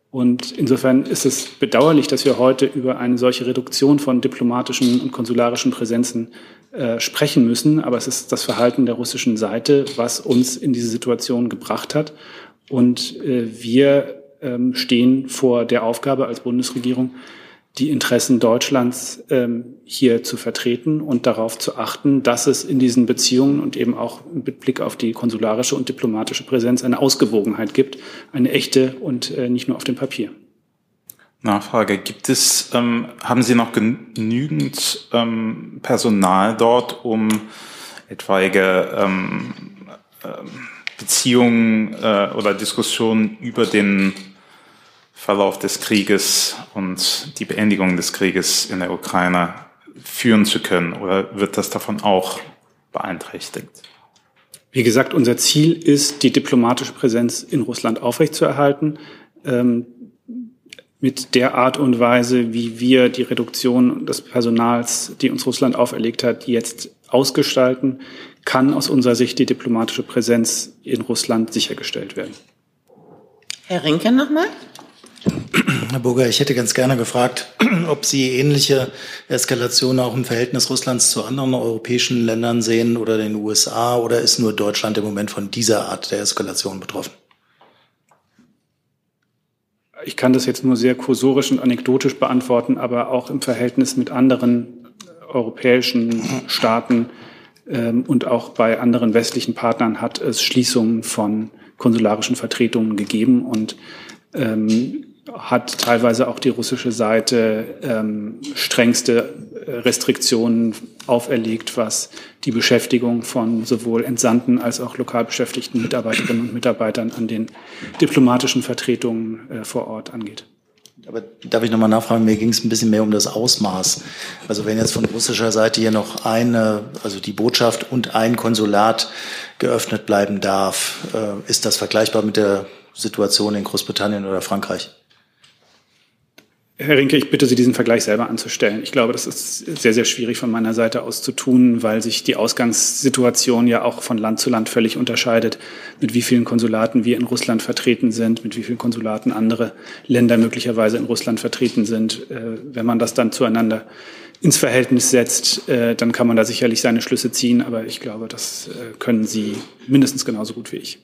[SPEAKER 5] Und insofern ist es bedauerlich, dass wir heute über eine solche Reduktion von diplomatischen und konsularischen Präsenzen äh, sprechen müssen. Aber es ist das Verhalten der russischen Seite, was uns in diese Situation gebracht hat. Und äh, wir ähm, stehen vor der Aufgabe als Bundesregierung, die Interessen Deutschlands ähm, hier zu vertreten und darauf zu achten, dass es in diesen Beziehungen und eben auch mit Blick auf die konsularische und diplomatische Präsenz eine Ausgewogenheit gibt, eine echte und äh, nicht nur auf dem Papier.
[SPEAKER 11] Nachfrage, gibt es, ähm, haben Sie noch genügend ähm, Personal dort, um etwaige ähm, äh, Beziehungen äh, oder Diskussionen über den Verlauf des Krieges und die Beendigung des Krieges in der Ukraine führen zu können? Oder wird das davon auch beeinträchtigt?
[SPEAKER 5] Wie gesagt, unser Ziel ist, die diplomatische Präsenz in Russland aufrechtzuerhalten. Ähm, mit der Art und Weise, wie wir die Reduktion des Personals, die uns Russland auferlegt hat, jetzt ausgestalten, kann aus unserer Sicht die diplomatische Präsenz in Russland sichergestellt werden.
[SPEAKER 1] Herr Rinke nochmal.
[SPEAKER 7] Herr Burger, ich hätte ganz gerne gefragt, ob Sie ähnliche Eskalationen auch im Verhältnis Russlands zu anderen europäischen Ländern sehen oder den USA oder ist nur Deutschland im Moment von dieser Art der Eskalation betroffen?
[SPEAKER 5] Ich kann das jetzt nur sehr kursorisch und anekdotisch beantworten, aber auch im Verhältnis mit anderen europäischen Staaten ähm, und auch bei anderen westlichen Partnern hat es Schließungen von konsularischen Vertretungen gegeben und ähm, hat teilweise auch die russische Seite ähm, strengste äh, Restriktionen auferlegt, was die Beschäftigung von sowohl entsandten als auch lokal beschäftigten Mitarbeiterinnen und Mitarbeitern an den diplomatischen Vertretungen äh, vor Ort angeht.
[SPEAKER 7] Aber darf ich nochmal nachfragen, mir ging es ein bisschen mehr um das Ausmaß. Also wenn jetzt von russischer Seite hier noch eine, also die Botschaft und ein Konsulat geöffnet bleiben darf, äh, ist das vergleichbar mit der Situation in Großbritannien oder Frankreich?
[SPEAKER 5] Herr Rinke, ich bitte Sie, diesen Vergleich selber anzustellen. Ich glaube, das ist sehr, sehr schwierig von meiner Seite aus zu tun, weil sich die Ausgangssituation ja auch von Land zu Land völlig unterscheidet, mit wie vielen Konsulaten wir in Russland vertreten sind, mit wie vielen Konsulaten andere Länder möglicherweise in Russland vertreten sind. Äh, wenn man das dann zueinander ins Verhältnis setzt, äh, dann kann man da sicherlich seine Schlüsse ziehen, aber ich glaube, das äh, können Sie mindestens genauso gut wie ich.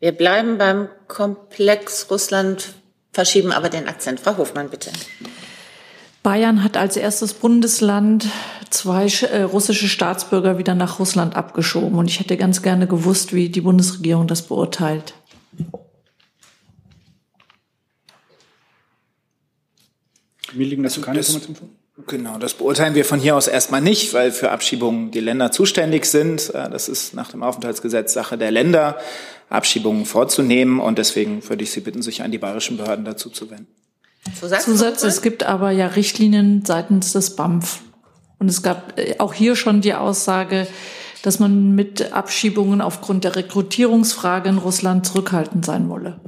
[SPEAKER 1] Wir bleiben beim Komplex Russland verschieben aber den Akzent. Frau Hofmann, bitte.
[SPEAKER 18] Bayern hat als erstes Bundesland zwei äh, russische Staatsbürger wieder nach Russland abgeschoben. Und ich hätte ganz gerne gewusst, wie die Bundesregierung das beurteilt.
[SPEAKER 5] Mir liegen dazu keine Informationen vor.
[SPEAKER 19] Genau, das beurteilen wir von hier aus erstmal nicht, weil für Abschiebungen die Länder zuständig sind. Äh, das ist nach dem Aufenthaltsgesetz Sache der Länder, Abschiebungen vorzunehmen. Und deswegen würde ich Sie bitten, sich an die bayerischen Behörden dazu zu wenden.
[SPEAKER 18] Zusatz, Zusatz es gibt aber ja Richtlinien seitens des BAMF. Und es gab äh, auch hier schon die Aussage, dass man mit Abschiebungen aufgrund der Rekrutierungsfrage in Russland zurückhaltend sein wolle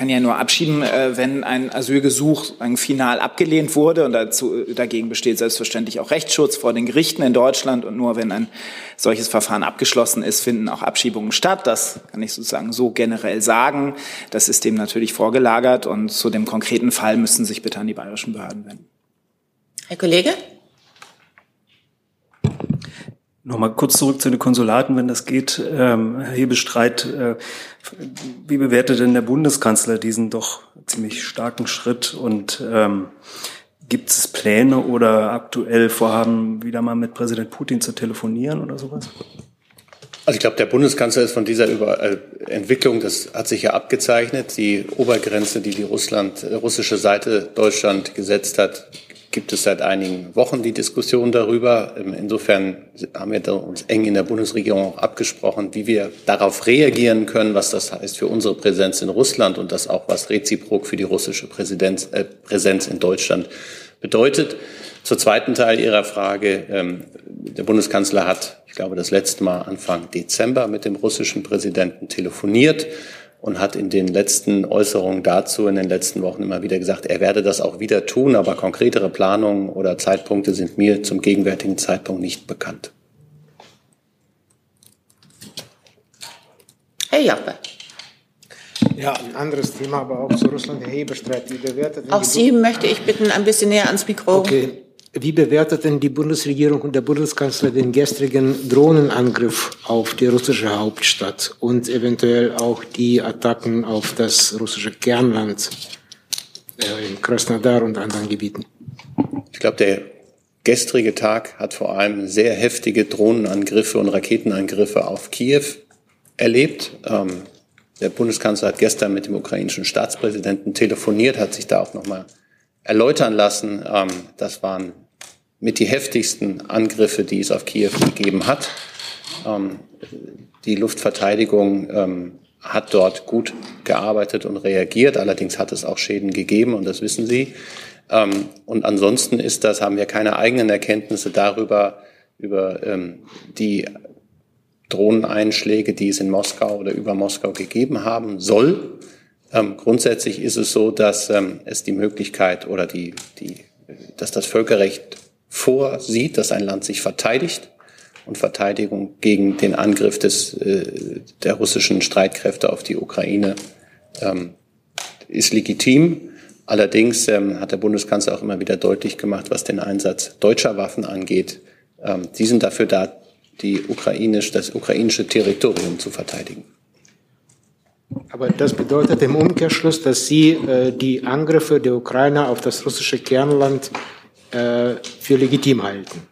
[SPEAKER 19] kann ja nur abschieben, äh, wenn ein Asylgesuch final abgelehnt wurde. Und dazu, dagegen besteht selbstverständlich auch Rechtsschutz vor den Gerichten in Deutschland. Und nur wenn ein solches Verfahren abgeschlossen ist, finden auch Abschiebungen statt. Das kann ich sozusagen so generell sagen. Das ist dem natürlich vorgelagert. Und zu dem konkreten Fall müssen sich bitte an die bayerischen Behörden wenden.
[SPEAKER 1] Herr Kollege?
[SPEAKER 15] Nochmal kurz zurück zu den Konsulaten, wenn das geht. Ähm, Herr Hebestreit, äh, wie bewertet denn der Bundeskanzler diesen doch ziemlich starken Schritt und ähm, gibt es Pläne oder aktuell Vorhaben, wieder mal mit Präsident Putin zu telefonieren oder sowas?
[SPEAKER 2] Also ich glaube, der Bundeskanzler ist von dieser Über äh, Entwicklung, das hat sich ja abgezeichnet, die Obergrenze, die die Russland, äh, russische Seite Deutschland gesetzt hat, gibt es seit einigen Wochen die Diskussion darüber. Ähm, insofern haben wir uns eng in der Bundesregierung auch abgesprochen, wie wir darauf reagieren können, was das heißt für unsere Präsenz in Russland und das auch was reziprok für die russische Präsidenz, äh, Präsenz in Deutschland bedeutet. Zur zweiten Teil Ihrer Frage. Ähm, der Bundeskanzler hat, ich glaube, das letzte Mal Anfang Dezember mit dem russischen Präsidenten telefoniert und hat in den letzten Äußerungen dazu in den letzten Wochen immer wieder gesagt, er werde das auch wieder tun, aber konkretere Planungen oder Zeitpunkte sind mir zum gegenwärtigen Zeitpunkt nicht bekannt.
[SPEAKER 1] Herr Jappe.
[SPEAKER 10] Ja, ein anderes Thema, aber auch zu Russland, Herr Hebestreit. Wie bewertet
[SPEAKER 1] Auch Sie möchte ich bitten, ein bisschen näher ans Mikro.
[SPEAKER 10] Okay. Wie bewertet denn die Bundesregierung und der Bundeskanzler den gestrigen Drohnenangriff auf die russische Hauptstadt und eventuell auch die Attacken auf das russische Kernland äh, in Krasnodar und anderen Gebieten?
[SPEAKER 2] Ich glaube, der gestrige Tag hat vor allem sehr heftige Drohnenangriffe und Raketenangriffe auf Kiew erlebt. Ähm, der Bundeskanzler hat gestern mit dem ukrainischen Staatspräsidenten telefoniert, hat sich da auch nochmal erläutern lassen. Ähm, das waren mit die heftigsten Angriffe, die es auf Kiew gegeben hat. Ähm, die Luftverteidigung ähm, hat dort gut gearbeitet und reagiert. Allerdings hat es auch Schäden gegeben und das wissen Sie. Ähm, und ansonsten ist das, haben wir keine eigenen Erkenntnisse darüber, über ähm, die Drohneneinschläge, die es in Moskau oder über Moskau gegeben haben soll. Ähm, grundsätzlich ist es so, dass ähm, es die Möglichkeit oder die, die, dass das Völkerrecht vorsieht, dass ein Land sich verteidigt und Verteidigung gegen den Angriff des, äh, der russischen Streitkräfte auf die Ukraine ähm, ist legitim. Allerdings ähm, hat der Bundeskanzler auch immer wieder deutlich gemacht, was den Einsatz deutscher Waffen angeht. Ähm, die sind dafür da, die ukrainisch, das ukrainische Territorium zu verteidigen.
[SPEAKER 10] Aber das bedeutet im Umkehrschluss, dass Sie äh, die Angriffe der Ukrainer auf das russische Kernland äh, für legitim halten.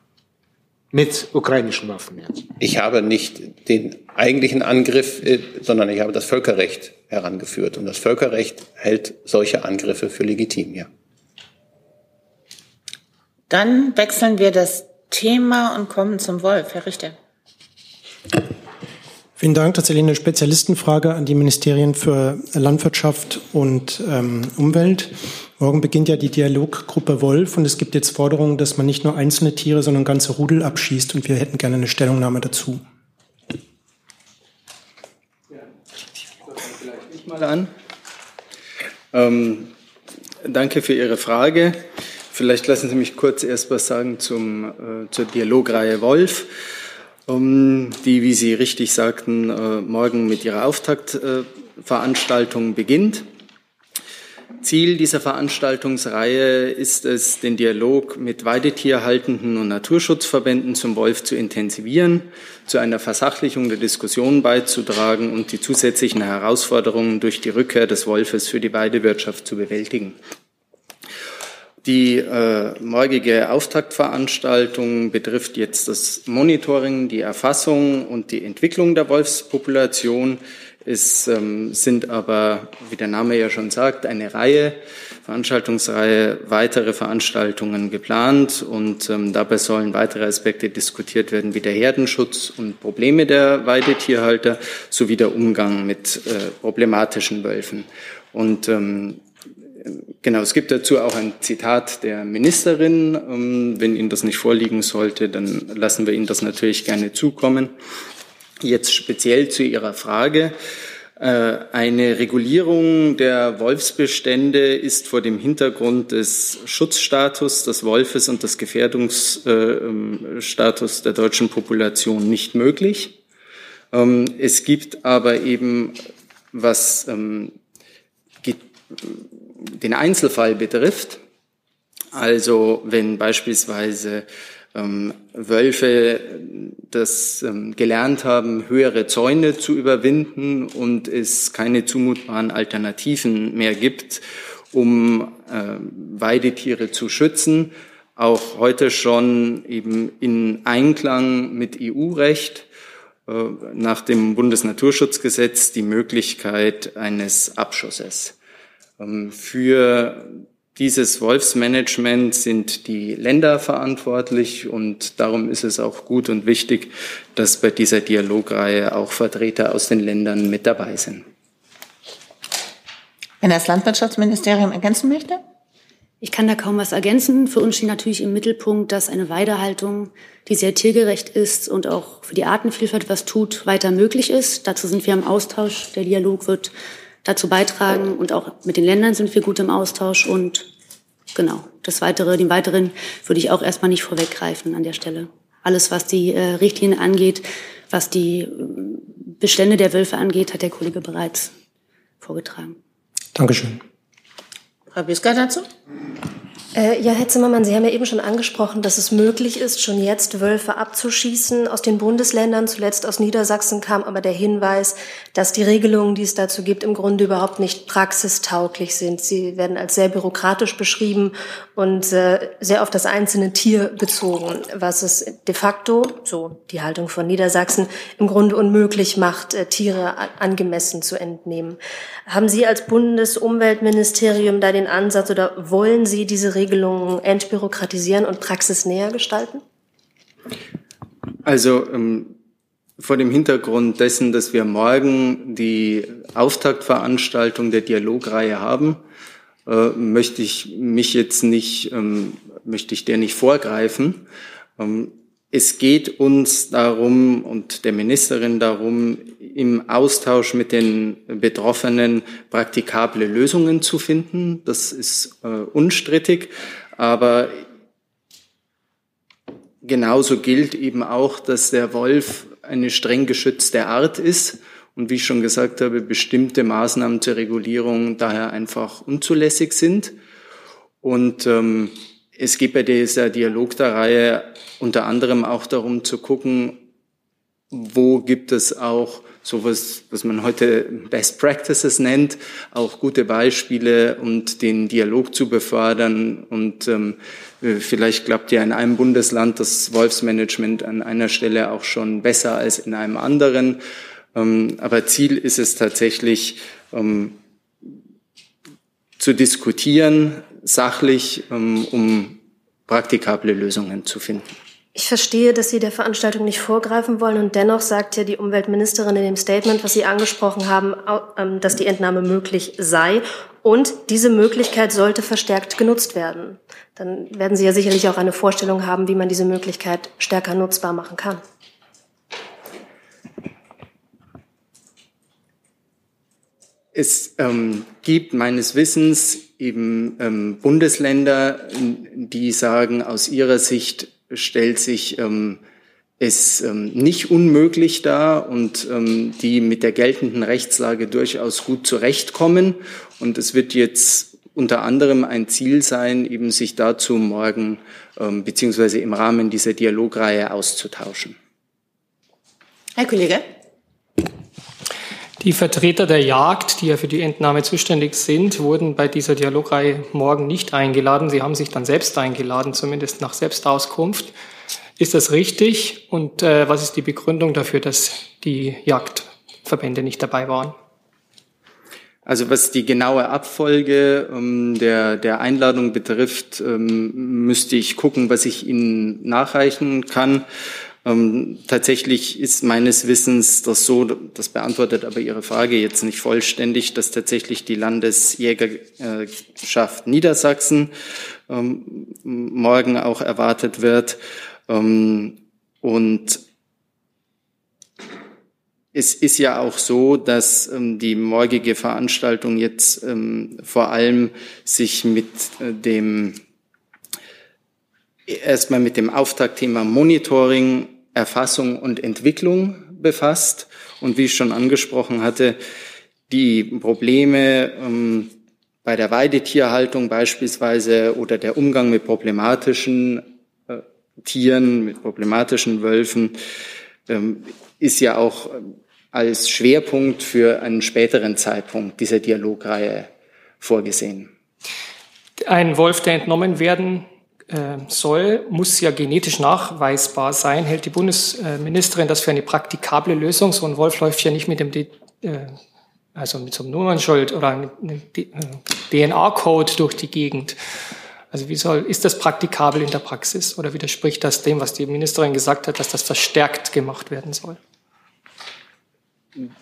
[SPEAKER 10] Mit ukrainischen Waffen jetzt.
[SPEAKER 2] Ich habe nicht den eigentlichen Angriff, äh, sondern ich habe das Völkerrecht herangeführt. Und das Völkerrecht hält solche Angriffe für legitim, ja.
[SPEAKER 1] Dann wechseln wir das Thema und kommen zum Wolf. Herr Richter.
[SPEAKER 20] Vielen Dank. Tatsächlich eine Spezialistenfrage an die Ministerien für Landwirtschaft und ähm, Umwelt. Morgen beginnt ja die Dialoggruppe Wolf und es gibt jetzt Forderungen, dass man nicht nur einzelne Tiere, sondern ganze Rudel abschießt und wir hätten gerne eine Stellungnahme dazu.
[SPEAKER 21] Ich mal an. Ähm, danke für Ihre Frage. Vielleicht lassen Sie mich kurz erst was sagen zum, äh, zur Dialogreihe Wolf die, wie Sie richtig sagten, äh, morgen mit ihrer Auftaktveranstaltung beginnt. Ziel dieser Veranstaltungsreihe ist es, den Dialog mit weidetierhaltenden und Naturschutzverbänden zum Wolf zu intensivieren, zu einer Versachlichung der Diskussion beizutragen und die zusätzlichen Herausforderungen durch die Rückkehr des Wolfes für die Weidewirtschaft zu bewältigen. Die äh, morgige Auftaktveranstaltung betrifft jetzt das Monitoring, die Erfassung und die Entwicklung der Wolfspopulation. Es ähm, sind aber, wie der Name ja schon sagt, eine Reihe, Veranstaltungsreihe, weitere Veranstaltungen geplant und ähm, dabei sollen weitere Aspekte diskutiert werden, wie der Herdenschutz und Probleme der Weidetierhalter sowie der Umgang mit äh, problematischen Wölfen. Und ähm, Genau, es gibt dazu auch ein Zitat der Ministerin. Ähm, wenn Ihnen das nicht vorliegen sollte, dann lassen wir Ihnen das natürlich gerne zukommen. Jetzt speziell zu Ihrer Frage. Äh, eine Regulierung der Wolfsbestände ist vor dem Hintergrund des Schutzstatus des Wolfes und des Gefährdungsstatus der deutschen Population nicht möglich. Ähm, es gibt aber eben, was ähm, den Einzelfall betrifft, also wenn beispielsweise ähm, Wölfe das ähm, gelernt haben, höhere Zäune zu überwinden und es keine zumutbaren Alternativen mehr gibt, um äh, Weidetiere zu schützen, auch heute schon eben in Einklang mit EU-Recht äh, nach dem Bundesnaturschutzgesetz die Möglichkeit eines Abschusses. Ähm, für dieses Wolfsmanagement sind die Länder verantwortlich und darum ist es auch gut und wichtig, dass bei dieser Dialogreihe auch Vertreter aus den Ländern mit dabei sind.
[SPEAKER 1] Wenn das Landwirtschaftsministerium ergänzen möchte?
[SPEAKER 22] Ich kann da kaum was ergänzen. Für uns steht natürlich im Mittelpunkt, dass eine Weidehaltung, die sehr tiergerecht ist und auch für die Artenvielfalt was tut, weiter möglich ist. Dazu sind wir im Austausch. Der Dialog wird dazu beitragen. Und auch mit den Ländern sind wir gut im Austausch. Und genau, das Weitere, den Weiteren würde ich auch erstmal nicht vorweggreifen an der Stelle. Alles, was die äh, Richtlinien angeht, was die äh, Bestände der Wölfe angeht, hat der Kollege bereits vorgetragen.
[SPEAKER 20] Dankeschön.
[SPEAKER 1] Frau Bisker dazu?
[SPEAKER 23] Äh, ja, Herr Zimmermann, Sie haben ja eben schon angesprochen, dass es möglich ist, schon jetzt Wölfe abzuschießen aus den Bundesländern. Zuletzt aus Niedersachsen kam aber der Hinweis, dass die Regelungen, die es dazu gibt, im Grunde überhaupt nicht praxistauglich sind. Sie werden als sehr bürokratisch beschrieben und äh, sehr auf das einzelne Tier bezogen, was es de facto, so die Haltung von Niedersachsen, im Grunde unmöglich macht, äh, Tiere angemessen zu entnehmen. Haben Sie als Bundesumweltministerium da den Ansatz oder wollen Sie diese Regelungen entbürokratisieren und praxisnäher gestalten?
[SPEAKER 21] Also ähm, vor dem Hintergrund dessen, dass wir morgen die Auftaktveranstaltung der Dialogreihe haben, äh, möchte ich mich jetzt nicht, ähm, möchte ich der nicht vorgreifen. Ähm, es geht uns darum und der Ministerin darum, im Austausch mit den Betroffenen praktikable Lösungen zu finden. Das ist äh, unstrittig, aber genauso gilt eben auch, dass der Wolf eine streng geschützte Art ist und wie ich schon gesagt habe, bestimmte Maßnahmen zur Regulierung daher einfach unzulässig sind. Und ähm, es geht bei dieser Dialog der Reihe unter anderem auch darum zu gucken, wo gibt es auch sowas, was man heute Best Practices nennt, auch gute Beispiele und den Dialog zu befördern. Und ähm, vielleicht klappt ja in einem Bundesland das Wolfsmanagement an einer Stelle auch schon besser als in einem anderen. Ähm, aber Ziel ist es tatsächlich, ähm, zu diskutieren, sachlich, ähm, um praktikable Lösungen zu finden.
[SPEAKER 23] Ich verstehe, dass Sie der Veranstaltung nicht vorgreifen wollen und dennoch sagt ja die Umweltministerin in dem Statement, was Sie angesprochen haben, ähm, dass die Entnahme möglich sei und diese Möglichkeit sollte verstärkt genutzt werden. Dann werden Sie ja sicherlich auch eine Vorstellung haben, wie man diese Möglichkeit stärker nutzbar machen kann.
[SPEAKER 21] Es ähm, gibt meines Wissens eben ähm, Bundesländer, die sagen, aus ihrer Sicht stellt sich ähm, es ähm, nicht unmöglich dar und ähm, die mit der geltenden Rechtslage durchaus gut zurechtkommen. Und es wird jetzt unter anderem ein Ziel sein, eben sich dazu morgen ähm, beziehungsweise im Rahmen dieser Dialogreihe auszutauschen.
[SPEAKER 1] Herr Kollege.
[SPEAKER 24] Die Vertreter der Jagd, die ja für die Entnahme zuständig sind, wurden bei dieser Dialogreihe morgen nicht eingeladen. Sie haben sich dann selbst eingeladen, zumindest nach Selbstauskunft. Ist das richtig? Und äh, was ist die Begründung dafür, dass die Jagdverbände nicht dabei waren?
[SPEAKER 21] Also was die genaue Abfolge ähm, der, der Einladung betrifft, ähm, müsste ich gucken, was ich Ihnen nachreichen kann. Ähm, tatsächlich ist meines Wissens das so, das beantwortet aber Ihre Frage jetzt nicht vollständig, dass tatsächlich die Landesjägerschaft Niedersachsen ähm, morgen auch erwartet wird. Ähm, und es ist ja auch so, dass ähm, die morgige Veranstaltung jetzt ähm, vor allem sich mit äh, dem erstmal mit dem Auftaktthema Monitoring Erfassung und Entwicklung befasst. Und wie ich schon angesprochen hatte, die Probleme ähm, bei der Weidetierhaltung beispielsweise oder der Umgang mit problematischen äh, Tieren, mit problematischen Wölfen, ähm, ist ja auch als Schwerpunkt für einen späteren Zeitpunkt dieser Dialogreihe vorgesehen.
[SPEAKER 24] Ein Wolf, der entnommen werden äh, soll, muss ja genetisch nachweisbar sein. Hält die Bundesministerin das für eine praktikable Lösung? So ein Wolf läuft ja nicht mit dem, äh, also mit so einem Nummernschild oder einem DNA-Code durch die Gegend. Also wie soll, ist das praktikabel in der Praxis oder widerspricht das dem, was die Ministerin gesagt hat, dass das verstärkt gemacht werden soll?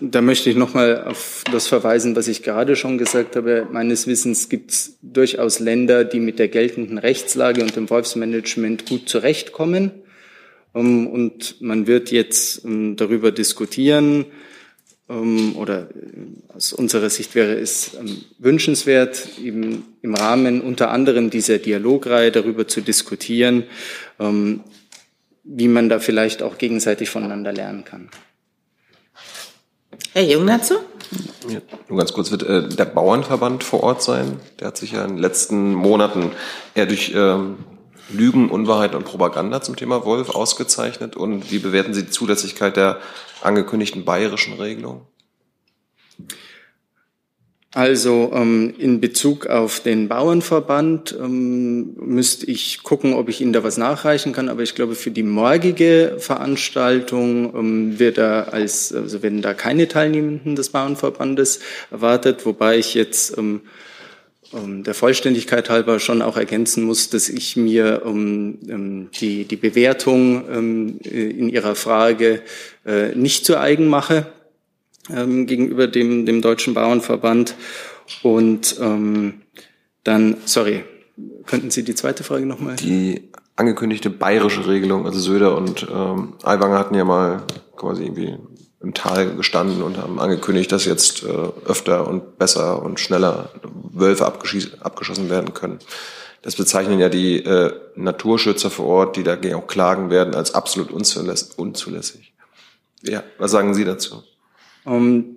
[SPEAKER 21] Da möchte ich nochmal auf das verweisen, was ich gerade schon gesagt habe. Meines Wissens gibt es durchaus Länder, die mit der geltenden Rechtslage und dem Wolfsmanagement gut zurechtkommen. Ähm, und man wird jetzt ähm, darüber diskutieren, ähm, oder äh, aus unserer Sicht wäre es wünschenswert, eben im Rahmen unter anderem dieser Dialogreihe darüber zu diskutieren, wie man da vielleicht auch gegenseitig voneinander lernen kann.
[SPEAKER 1] Herr Jung dazu?
[SPEAKER 25] Ja, nur ganz kurz, wird äh, der Bauernverband vor Ort sein? Der hat sich ja in den letzten Monaten eher durch ähm, Lügen, Unwahrheit und Propaganda zum Thema Wolf ausgezeichnet. Und wie bewerten Sie die Zulässigkeit der angekündigten bayerischen Regelung?
[SPEAKER 21] Also ähm, in Bezug auf den Bauernverband ähm, müsste ich gucken, ob ich Ihnen da was nachreichen kann. Aber ich glaube, für die morgige Veranstaltung ähm, wird da als, also werden da keine Teilnehmenden des Bauernverbandes erwartet, wobei ich jetzt ähm, ähm, der Vollständigkeit halber schon auch ergänzen muss, dass ich mir ähm, ähm die, die Bewertung ähm, in Ihrer Frage äh, nicht zu eigen mache ähm, gegenüber dem, dem Deutschen Bauernverband. Und ähm, dann, sorry, könnten Sie die zweite Frage nochmal?
[SPEAKER 25] Die angekündigte bayerische Regelung, also Söder und ähm, Aiwanger hatten ja mal quasi irgendwie im Tal gestanden und haben angekündigt, dass jetzt äh, öfter und besser und schneller Wölfe abgeschossen werden können. Das bezeichnen ja die äh, Naturschützer vor Ort, die dagegen auch klagen werden, als absolut unzulässig. Ja, was sagen Sie dazu?
[SPEAKER 21] Um,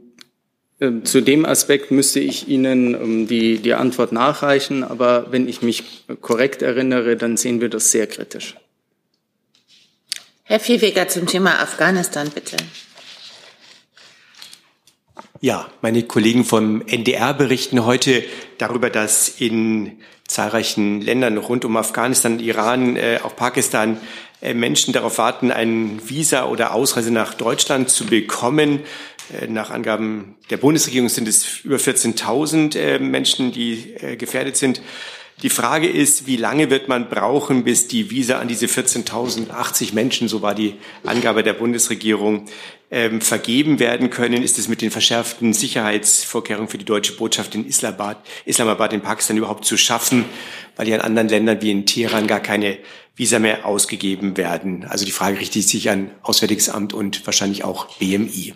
[SPEAKER 21] ähm, zu dem Aspekt müsste ich Ihnen um, die, die Antwort nachreichen, aber wenn ich mich korrekt erinnere, dann sehen wir das sehr kritisch.
[SPEAKER 1] Herr Viehweger zum Thema Afghanistan, bitte.
[SPEAKER 26] Ja, meine Kollegen vom NDR berichten heute darüber, dass in zahlreichen Ländern rund um Afghanistan, Iran, äh, auch Pakistan äh, Menschen darauf warten, ein Visa oder Ausreise nach Deutschland zu bekommen. Äh, nach Angaben der Bundesregierung sind es über 14.000 äh, Menschen, die äh, gefährdet sind. Die Frage ist, wie lange wird man brauchen, bis die Visa an diese 14.080 Menschen, so war die Angabe der Bundesregierung, ähm, vergeben werden können? Ist es mit den verschärften Sicherheitsvorkehrungen für die deutsche Botschaft in Islamabad, Islamabad in Pakistan überhaupt zu schaffen, weil ja in anderen Ländern wie in Teheran gar keine Visa mehr ausgegeben werden? Also die Frage richtet sich an Auswärtiges Amt und wahrscheinlich auch BMI.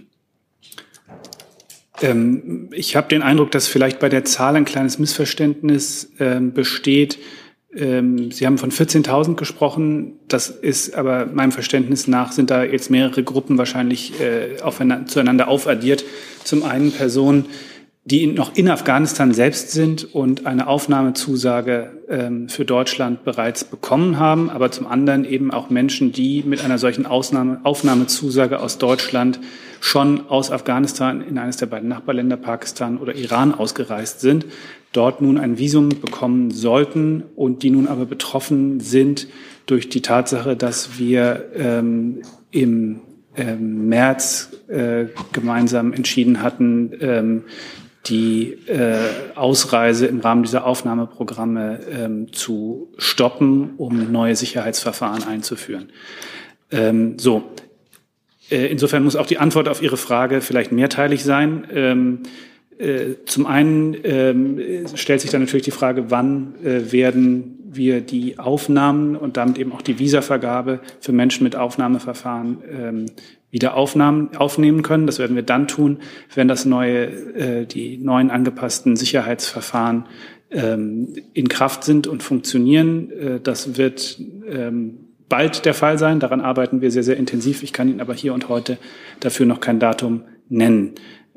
[SPEAKER 5] Ähm, ich habe den Eindruck, dass vielleicht bei der Zahl ein kleines Missverständnis ähm, besteht. Ähm, Sie haben von 14.000 gesprochen. Das ist aber meinem Verständnis nach sind da jetzt mehrere Gruppen wahrscheinlich äh, aufeinander, zueinander aufaddiert. Zum einen Personen, die noch in Afghanistan selbst sind und eine Aufnahmezusage ähm, für Deutschland bereits bekommen haben, aber zum anderen eben auch Menschen, die mit einer solchen Ausnahme, Aufnahmezusage aus Deutschland schon aus Afghanistan in eines der beiden Nachbarländer Pakistan oder Iran ausgereist sind, dort nun ein Visum bekommen sollten und die nun aber betroffen sind durch die Tatsache, dass wir ähm, im ähm, März äh, gemeinsam entschieden hatten, ähm, die äh, Ausreise im Rahmen dieser Aufnahmeprogramme ähm, zu stoppen, um neue Sicherheitsverfahren einzuführen. Ähm, so. Äh, insofern muss auch die Antwort auf Ihre Frage vielleicht mehrteilig sein. Ähm, äh, zum einen ähm, stellt sich dann natürlich die Frage, wann äh, werden wir die Aufnahmen und damit eben auch die Visavergabe für Menschen mit Aufnahmeverfahren ähm, wieder aufnahmen, aufnehmen können. Das werden wir dann tun, wenn das neue, äh, die neuen angepassten Sicherheitsverfahren ähm, in Kraft sind und funktionieren. Äh, das wird ähm, bald der Fall sein. Daran arbeiten wir sehr, sehr intensiv. Ich kann Ihnen aber hier und heute dafür noch kein Datum nennen.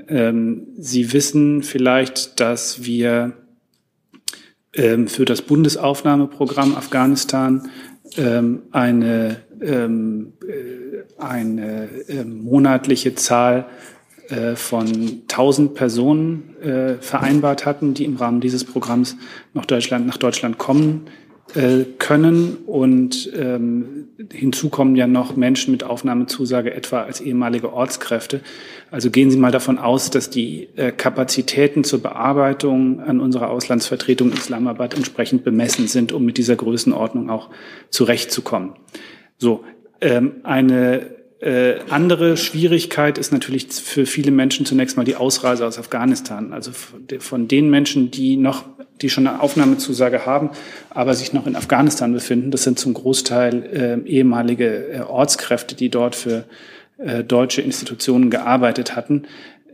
[SPEAKER 5] Ähm, Sie wissen vielleicht, dass wir ähm, für das Bundesaufnahmeprogramm Afghanistan ähm, eine eine äh, monatliche Zahl äh, von 1000 Personen äh, vereinbart hatten, die im Rahmen dieses Programms nach Deutschland, nach Deutschland kommen können. Und ähm, hinzu kommen ja noch Menschen mit Aufnahmezusage etwa als ehemalige Ortskräfte. Also gehen Sie mal davon aus, dass die äh, Kapazitäten zur Bearbeitung an unserer Auslandsvertretung in Islamabad entsprechend bemessen sind, um mit dieser Größenordnung auch zurechtzukommen. So, ähm, eine äh, andere Schwierigkeit ist natürlich für viele Menschen zunächst mal die Ausreise aus Afghanistan. Also von den Menschen, die noch, die schon eine Aufnahmezusage haben, aber sich noch in Afghanistan befinden. Das sind zum Großteil äh, ehemalige äh, Ortskräfte, die dort für äh, deutsche Institutionen gearbeitet hatten.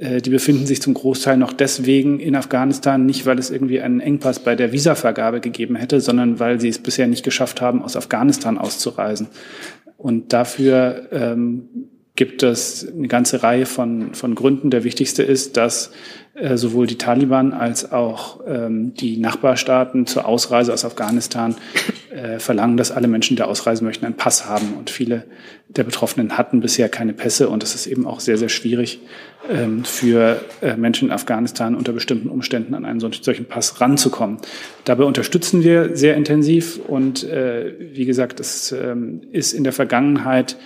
[SPEAKER 5] Äh, die befinden sich zum Großteil noch deswegen in Afghanistan, nicht weil es irgendwie einen Engpass bei der Visavergabe gegeben hätte, sondern weil sie es bisher nicht geschafft haben, aus Afghanistan auszureisen. Und dafür ähm, gibt es eine ganze Reihe von, von Gründen. Der wichtigste ist, dass äh, sowohl die Taliban als auch ähm, die Nachbarstaaten zur Ausreise aus Afghanistan äh, verlangen, dass alle Menschen, die ausreisen möchten, einen Pass haben. Und viele der Betroffenen hatten bisher keine Pässe. Und es ist eben auch sehr, sehr schwierig ähm, für äh, Menschen in Afghanistan unter bestimmten Umständen an einen solchen Pass ranzukommen. Dabei unterstützen wir sehr intensiv. Und äh, wie gesagt, es ähm, ist in der Vergangenheit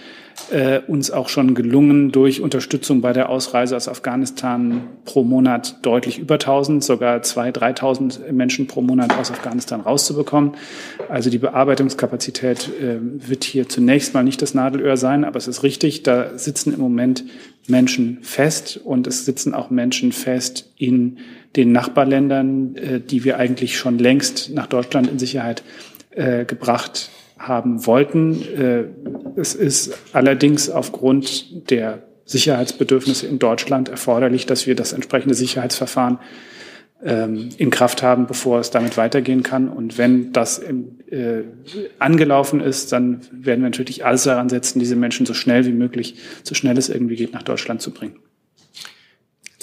[SPEAKER 5] äh, uns auch schon gelungen, durch Unterstützung bei der Ausreise aus Afghanistan pro Monat deutlich über 1000, sogar 2.000, 3.000 Menschen pro Monat aus Afghanistan rauszubekommen. Also die Bearbeitungskapazität äh, wird hier zunächst mal nicht das Nadelöhr sein, aber es ist richtig, da sitzen im Moment Menschen fest und es sitzen auch Menschen fest in den Nachbarländern, äh, die wir eigentlich schon längst nach Deutschland in Sicherheit äh, gebracht haben wollten. Es ist allerdings aufgrund der Sicherheitsbedürfnisse in Deutschland erforderlich, dass wir das entsprechende Sicherheitsverfahren ähm, in Kraft haben, bevor es damit weitergehen kann. Und wenn das im, äh, angelaufen ist, dann werden wir natürlich alles daran setzen, diese Menschen so schnell wie möglich, so schnell es irgendwie geht, nach Deutschland zu bringen.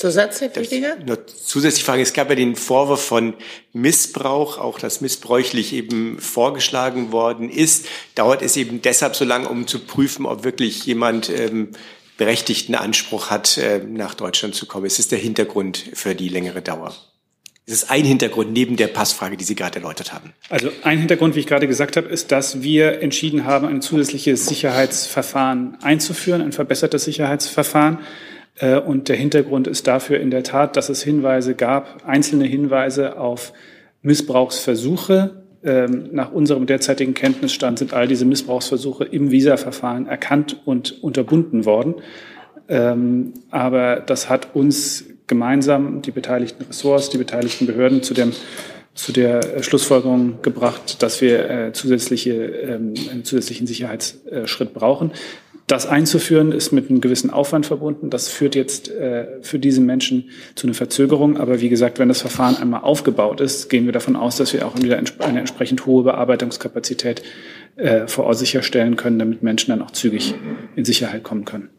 [SPEAKER 1] Zusatz, Herr Püttinger?
[SPEAKER 26] Nur zusätzliche Frage. Es gab ja den Vorwurf von Missbrauch, auch dass missbräuchlich eben vorgeschlagen worden ist. Dauert es eben deshalb so lange, um zu prüfen, ob wirklich jemand ähm, berechtigten Anspruch hat, äh, nach Deutschland zu kommen. Ist das der Hintergrund für die längere Dauer? Das ist ein Hintergrund neben der Passfrage, die Sie gerade erläutert haben.
[SPEAKER 5] Also ein Hintergrund, wie ich gerade gesagt habe, ist, dass wir entschieden haben, ein zusätzliches Sicherheitsverfahren einzuführen, ein verbessertes Sicherheitsverfahren. Äh, und der Hintergrund ist dafür in der Tat, dass es Hinweise gab, einzelne Hinweise auf Missbrauchsversuche. Ähm, nach unserem derzeitigen Kenntnisstand sind all diese Missbrauchsversuche im Visa-Verfahren erkannt und unterbunden worden. Ähm, aber das hat uns gemeinsam, die beteiligten Ressorts, die beteiligten Behörden zu dem zu der Schlussfolgerung gebracht, dass wir äh, zusätzliche, ähm, einen zusätzlichen Sicherheitsschritt brauchen. Das einzuführen ist mit einem gewissen Aufwand verbunden. Das führt jetzt äh, für diese Menschen zu einer Verzögerung. Aber wie gesagt, wenn das Verfahren einmal aufgebaut ist, gehen wir davon aus, dass wir auch wieder eine entsprechend hohe Bearbeitungskapazität äh, vor Ort sicherstellen können, damit Menschen dann auch zügig in Sicherheit kommen können.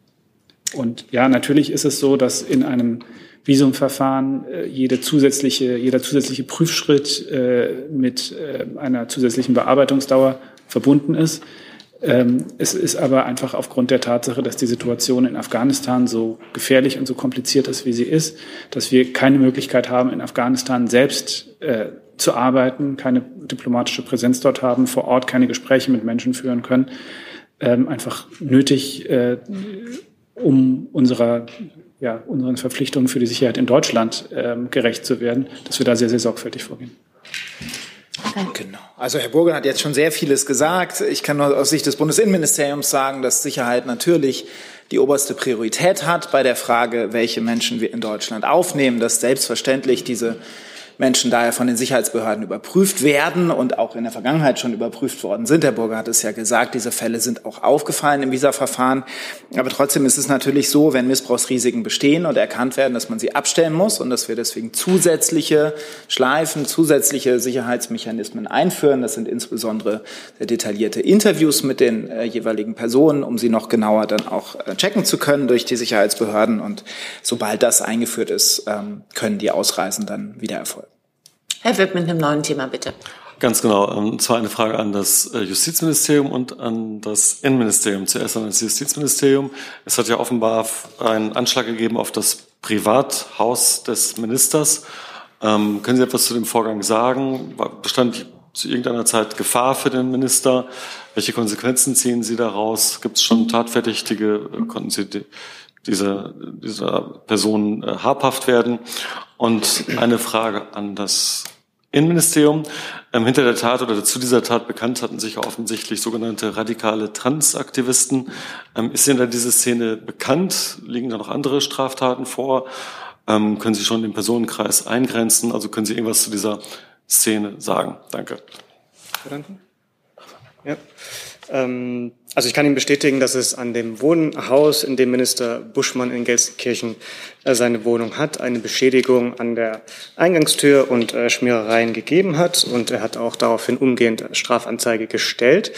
[SPEAKER 5] Und ja, natürlich ist es so, dass in einem Visumverfahren äh, jede zusätzliche, jeder zusätzliche Prüfschritt äh, mit äh, einer zusätzlichen Bearbeitungsdauer verbunden ist. Ähm, es ist aber einfach aufgrund der Tatsache, dass die Situation in Afghanistan so gefährlich und so kompliziert ist, wie sie ist, dass wir keine Möglichkeit haben, in Afghanistan selbst äh, zu arbeiten, keine diplomatische Präsenz dort haben, vor Ort keine Gespräche mit Menschen führen können, ähm, einfach nötig, äh, um unserer, ja, unseren Verpflichtungen für die Sicherheit in Deutschland ähm, gerecht zu werden, dass wir da sehr, sehr sorgfältig vorgehen.
[SPEAKER 19] Genau. Also Herr Burger hat jetzt schon sehr vieles gesagt. Ich kann nur aus Sicht des Bundesinnenministeriums sagen, dass Sicherheit natürlich die oberste Priorität hat bei der Frage, welche Menschen wir in Deutschland aufnehmen, dass selbstverständlich diese Menschen daher von den Sicherheitsbehörden überprüft werden und auch in der Vergangenheit schon überprüft worden sind. Herr Burger hat es ja gesagt, diese Fälle sind auch aufgefallen im Visa-Verfahren. Aber trotzdem ist es natürlich so, wenn Missbrauchsrisiken bestehen und erkannt werden, dass man sie abstellen muss und dass wir deswegen zusätzliche Schleifen, zusätzliche Sicherheitsmechanismen einführen. Das sind insbesondere sehr detaillierte Interviews mit den äh, jeweiligen Personen, um sie noch genauer dann auch äh, checken zu können durch die Sicherheitsbehörden. Und sobald das eingeführt ist, ähm, können die Ausreisen dann wieder erfolgen.
[SPEAKER 1] Herr Witt mit einem neuen Thema, bitte.
[SPEAKER 27] Ganz genau. Und zwar eine Frage an das äh, Justizministerium und an das Innenministerium. Zuerst an das Justizministerium. Es hat ja offenbar einen Anschlag gegeben auf das Privathaus des Ministers. Ähm, können Sie etwas zu dem Vorgang sagen? Bestand zu irgendeiner Zeit Gefahr für den Minister? Welche Konsequenzen ziehen Sie daraus? Gibt es schon Tatverdächtige? Konnten Sie die, dieser, dieser Person äh, habhaft werden? Und eine Frage an das Innenministerium. Ähm, hinter der Tat oder zu dieser Tat bekannt hatten sich offensichtlich sogenannte radikale Transaktivisten. Ähm, ist Ihnen da diese Szene bekannt? Liegen da noch andere Straftaten vor? Ähm, können Sie schon den Personenkreis eingrenzen? Also können Sie irgendwas zu dieser Szene sagen? Danke.
[SPEAKER 10] Ja.
[SPEAKER 28] Ähm, also ich kann Ihnen bestätigen, dass es an dem Wohnhaus, in dem Minister Buschmann in Gelsenkirchen äh, seine Wohnung hat, eine Beschädigung an der Eingangstür und äh, Schmierereien gegeben hat. Und er hat auch daraufhin umgehend Strafanzeige gestellt.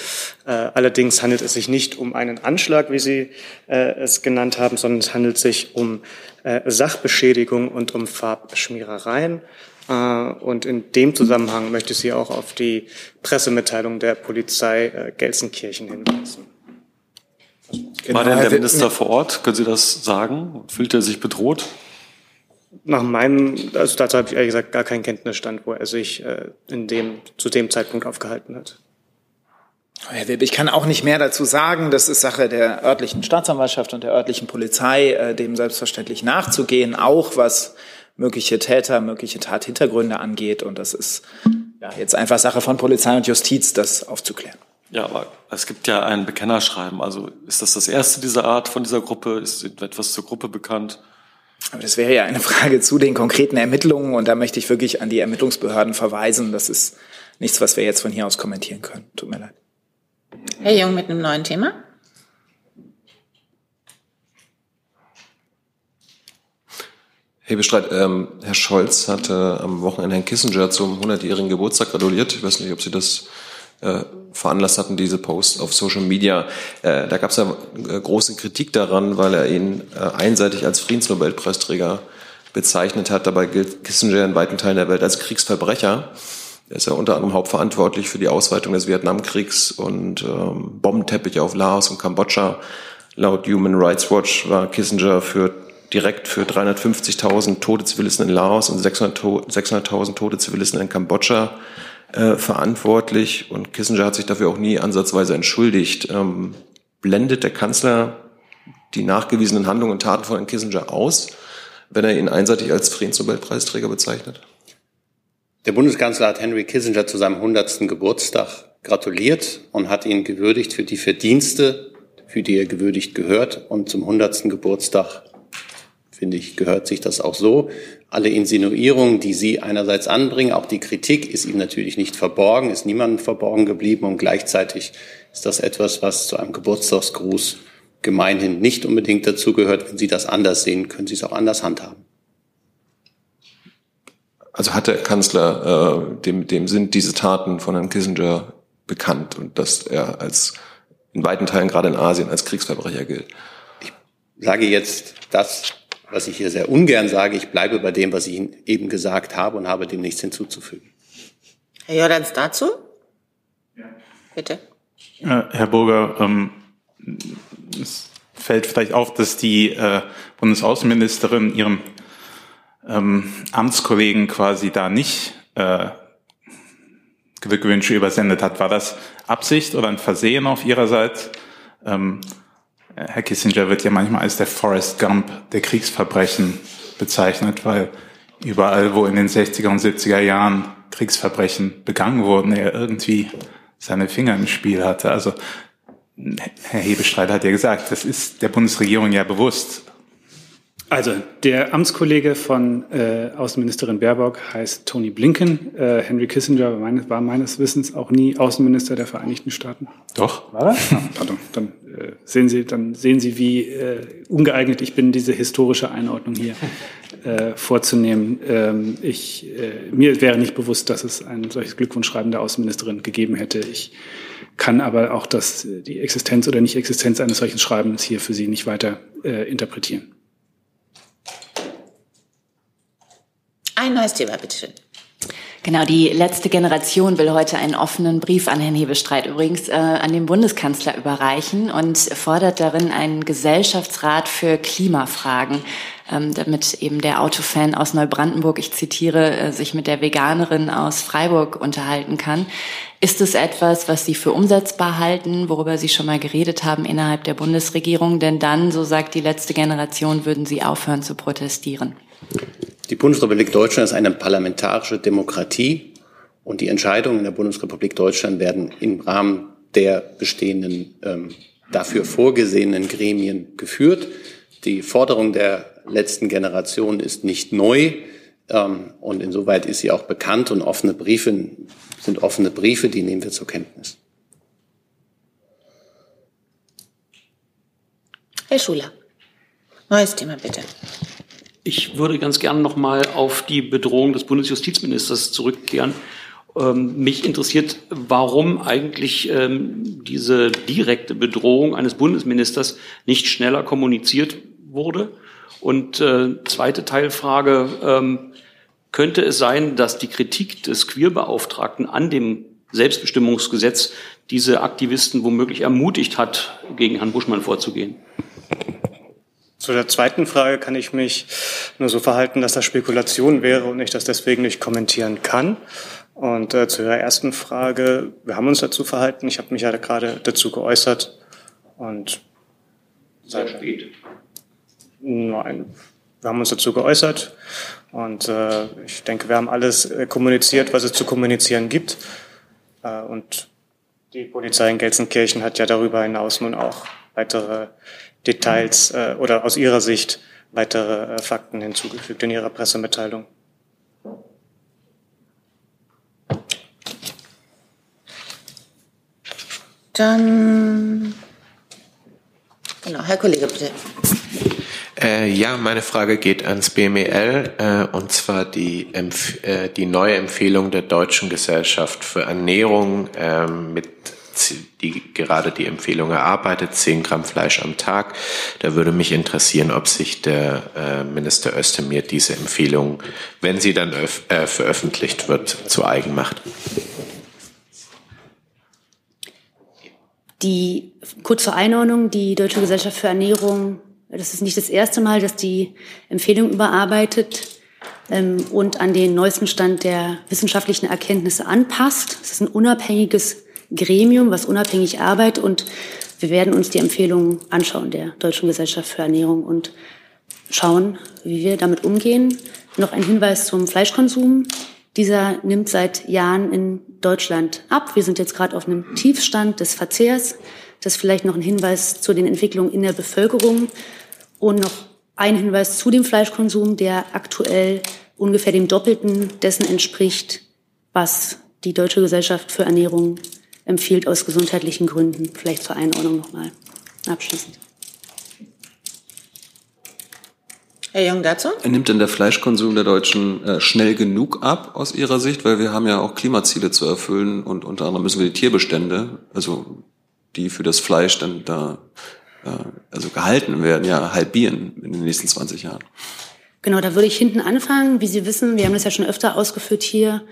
[SPEAKER 28] Äh, allerdings handelt es sich nicht um einen Anschlag, wie Sie es genannt haben, sondern es handelt sich um Sachbeschädigung und um Farbschmierereien. Und in dem Zusammenhang möchte ich Sie auch auf die Pressemitteilung der Polizei Gelsenkirchen hinweisen.
[SPEAKER 27] Genau, War denn der Minister vor Ort? Können Sie das sagen? Fühlt er sich bedroht?
[SPEAKER 28] Nach meinem, also dazu habe ich ehrlich gesagt gar keinen Kenntnisstand, wo er sich äh, in dem, zu dem Zeitpunkt aufgehalten hat.
[SPEAKER 19] Herr Wilb, ich kann auch nicht mehr dazu sagen. Das ist Sache der örtlichen Staatsanwaltschaft und der örtlichen Polizei, äh, dem selbstverständlich nachzugehen, auch was mögliche Täter, mögliche Tathintergründe angeht. Und das ist ja, jetzt einfach Sache von Polizei und Justiz, das aufzuklären.
[SPEAKER 27] Ja, aber es gibt ja ein Bekennerschreiben. Also ist das das erste dieser Art von dieser Gruppe? Ist etwas zur Gruppe bekannt?
[SPEAKER 19] Aber das wäre ja eine Frage zu den konkreten Ermittlungen und da möchte ich wirklich an die Ermittlungsbehörden verweisen. Das ist nichts, was wir jetzt von hier aus kommentieren können. Tut mir leid.
[SPEAKER 1] Herr Jung mit einem neuen Thema.
[SPEAKER 25] Herr Bestreit, ähm, Herr Scholz hatte am Wochenende Herrn Kissinger zum 100-jährigen Geburtstag gratuliert. Ich weiß nicht, ob Sie das äh, veranlasst hatten, diese Posts auf Social Media. Äh, da gab es ja äh, große Kritik daran, weil er ihn äh, einseitig als Friedensnobelpreisträger bezeichnet hat. Dabei gilt Kissinger in weiten Teilen der Welt als Kriegsverbrecher. Er ist ja unter anderem hauptverantwortlich für die Ausweitung des Vietnamkriegs und ähm, Bombenteppiche auf Laos und Kambodscha. Laut Human Rights Watch war Kissinger für direkt für 350.000 tote Zivilisten in Laos und 600.000 600 tote Zivilisten in Kambodscha äh, verantwortlich und Kissinger hat sich dafür auch nie ansatzweise entschuldigt. Ähm, blendet der Kanzler die nachgewiesenen Handlungen und Taten von Herrn Kissinger aus, wenn er ihn einseitig als Friedensnobelpreisträger bezeichnet?
[SPEAKER 2] Der Bundeskanzler hat Henry Kissinger zu seinem 100. Geburtstag gratuliert und hat ihn gewürdigt für die Verdienste, für die er gewürdigt gehört. Und zum 100. Geburtstag, finde ich, gehört sich das auch so alle Insinuierungen, die Sie einerseits anbringen, auch die Kritik ist ihm natürlich nicht verborgen, ist niemandem verborgen geblieben und gleichzeitig ist das etwas, was zu einem Geburtstagsgruß gemeinhin nicht unbedingt dazugehört. Wenn Sie das anders sehen, können Sie es auch anders handhaben.
[SPEAKER 25] Also hat der Kanzler, äh, dem, dem sind diese Taten von Herrn Kissinger bekannt und dass er als in weiten Teilen gerade in Asien als Kriegsverbrecher gilt.
[SPEAKER 2] Ich sage jetzt das, was ich hier sehr ungern sage. Ich bleibe bei dem, was ich Ihnen eben gesagt habe und habe dem nichts hinzuzufügen.
[SPEAKER 1] Herr Jordans dazu? Ja. Bitte.
[SPEAKER 11] Äh, Herr Burger, ähm, es fällt vielleicht auf, dass die äh, Bundesaußenministerin ihrem ähm, Amtskollegen quasi da nicht äh, Glückwünsche übersendet hat. War das Absicht oder ein Versehen auf ihrerseits? Ähm, Herr Kissinger wird ja manchmal als der Forrest Gump der Kriegsverbrechen bezeichnet, weil überall, wo in den 60er und 70er Jahren Kriegsverbrechen begangen wurden, er irgendwie seine Finger im Spiel hatte. Also Herr Hebestreit hat ja gesagt, das ist der Bundesregierung ja bewusst.
[SPEAKER 5] Also der Amtskollege von äh, Außenministerin Baerbock heißt Tony Blinken. Äh, Henry Kissinger war meines, war meines, Wissens auch nie Außenminister der Vereinigten Staaten.
[SPEAKER 11] Doch.
[SPEAKER 5] War er? Ah, pardon. Dann äh, sehen Sie, dann sehen Sie, wie äh, ungeeignet ich bin, diese historische Einordnung hier äh, vorzunehmen. Ähm, ich, äh, mir wäre nicht bewusst, dass es ein solches Glückwunschschreiben der Außenministerin gegeben hätte. Ich kann aber auch das, die Existenz oder Nicht-Existenz eines solchen Schreibens hier für Sie nicht weiter äh, interpretieren.
[SPEAKER 1] Ein neues Thema, bitteschön.
[SPEAKER 16] Genau, die letzte Generation will heute einen offenen Brief an Herrn Hebestreit übrigens äh, an den Bundeskanzler überreichen und fordert darin einen Gesellschaftsrat für Klimafragen, ähm, damit eben der Autofan aus Neubrandenburg, ich zitiere, äh, sich mit der Veganerin aus Freiburg unterhalten kann. Ist es etwas, was Sie für umsetzbar halten, worüber Sie schon mal geredet haben innerhalb der Bundesregierung? Denn dann, so sagt die letzte Generation, würden Sie aufhören zu protestieren.
[SPEAKER 2] Die Bundesrepublik Deutschland ist eine parlamentarische Demokratie und die Entscheidungen in der Bundesrepublik Deutschland werden im Rahmen der bestehenden ähm, dafür vorgesehenen Gremien geführt. Die Forderung der letzten Generation ist nicht neu. Ähm, und insoweit ist sie auch bekannt und offene Briefe sind offene Briefe, die nehmen wir zur Kenntnis.
[SPEAKER 1] Herr Schuler, neues Thema bitte.
[SPEAKER 29] Ich würde ganz gern noch mal auf die Bedrohung des Bundesjustizministers zurückkehren. Ähm, mich interessiert, warum eigentlich ähm, diese direkte Bedrohung eines Bundesministers nicht schneller kommuniziert wurde. Und äh, zweite Teilfrage, ähm, könnte es sein, dass die Kritik des Queerbeauftragten an dem Selbstbestimmungsgesetz diese Aktivisten womöglich ermutigt hat, gegen Herrn Buschmann vorzugehen?
[SPEAKER 28] Zu der zweiten Frage kann ich mich nur so verhalten, dass das Spekulation wäre und ich das deswegen nicht kommentieren kann. Und äh, zu der ersten Frage, wir haben uns dazu verhalten. Ich habe mich ja gerade dazu geäußert. Und
[SPEAKER 29] sehr spät.
[SPEAKER 28] Nein, wir haben uns dazu geäußert. Und äh, ich denke, wir haben alles äh, kommuniziert, was es zu kommunizieren gibt. Äh, und die Polizei in Gelsenkirchen hat ja darüber hinaus nun auch weitere Details äh, oder aus Ihrer Sicht weitere äh, Fakten hinzugefügt in Ihrer Pressemitteilung?
[SPEAKER 1] Dann, genau, Herr Kollege, bitte.
[SPEAKER 30] Äh, ja, meine Frage geht ans BMEL äh, und zwar die, Empf äh, die neue Empfehlung der Deutschen Gesellschaft für Ernährung ähm, mit die gerade die Empfehlung erarbeitet, 10 Gramm Fleisch am Tag. Da würde mich interessieren, ob sich der äh, Minister Özdemir diese Empfehlung, wenn sie dann äh, veröffentlicht wird, zu eigen macht.
[SPEAKER 22] Die kurze Einordnung, die Deutsche Gesellschaft für Ernährung, das ist nicht das erste Mal, dass die Empfehlung überarbeitet ähm, und an den neuesten Stand der wissenschaftlichen Erkenntnisse anpasst. Es ist ein unabhängiges Gremium, was unabhängig arbeitet und wir werden uns die Empfehlungen anschauen der Deutschen Gesellschaft für Ernährung und schauen, wie wir damit umgehen. Noch ein Hinweis zum Fleischkonsum. Dieser nimmt seit Jahren in Deutschland ab. Wir sind jetzt gerade auf einem Tiefstand des Verzehrs. Das ist vielleicht noch ein Hinweis zu den Entwicklungen in der Bevölkerung und noch ein Hinweis zu dem Fleischkonsum, der aktuell ungefähr dem Doppelten dessen entspricht, was die Deutsche Gesellschaft für Ernährung empfiehlt aus gesundheitlichen Gründen. Vielleicht zur Einordnung nochmal abschließend.
[SPEAKER 1] Herr Jung dazu?
[SPEAKER 25] Nimmt denn der Fleischkonsum der Deutschen äh, schnell genug ab aus Ihrer Sicht? Weil wir haben ja auch Klimaziele zu erfüllen und unter anderem müssen wir die Tierbestände, also die für das Fleisch dann da äh, also gehalten werden, ja halbieren in den nächsten 20 Jahren.
[SPEAKER 22] Genau, da würde ich hinten anfangen. Wie Sie wissen, wir haben das ja schon öfter ausgeführt hier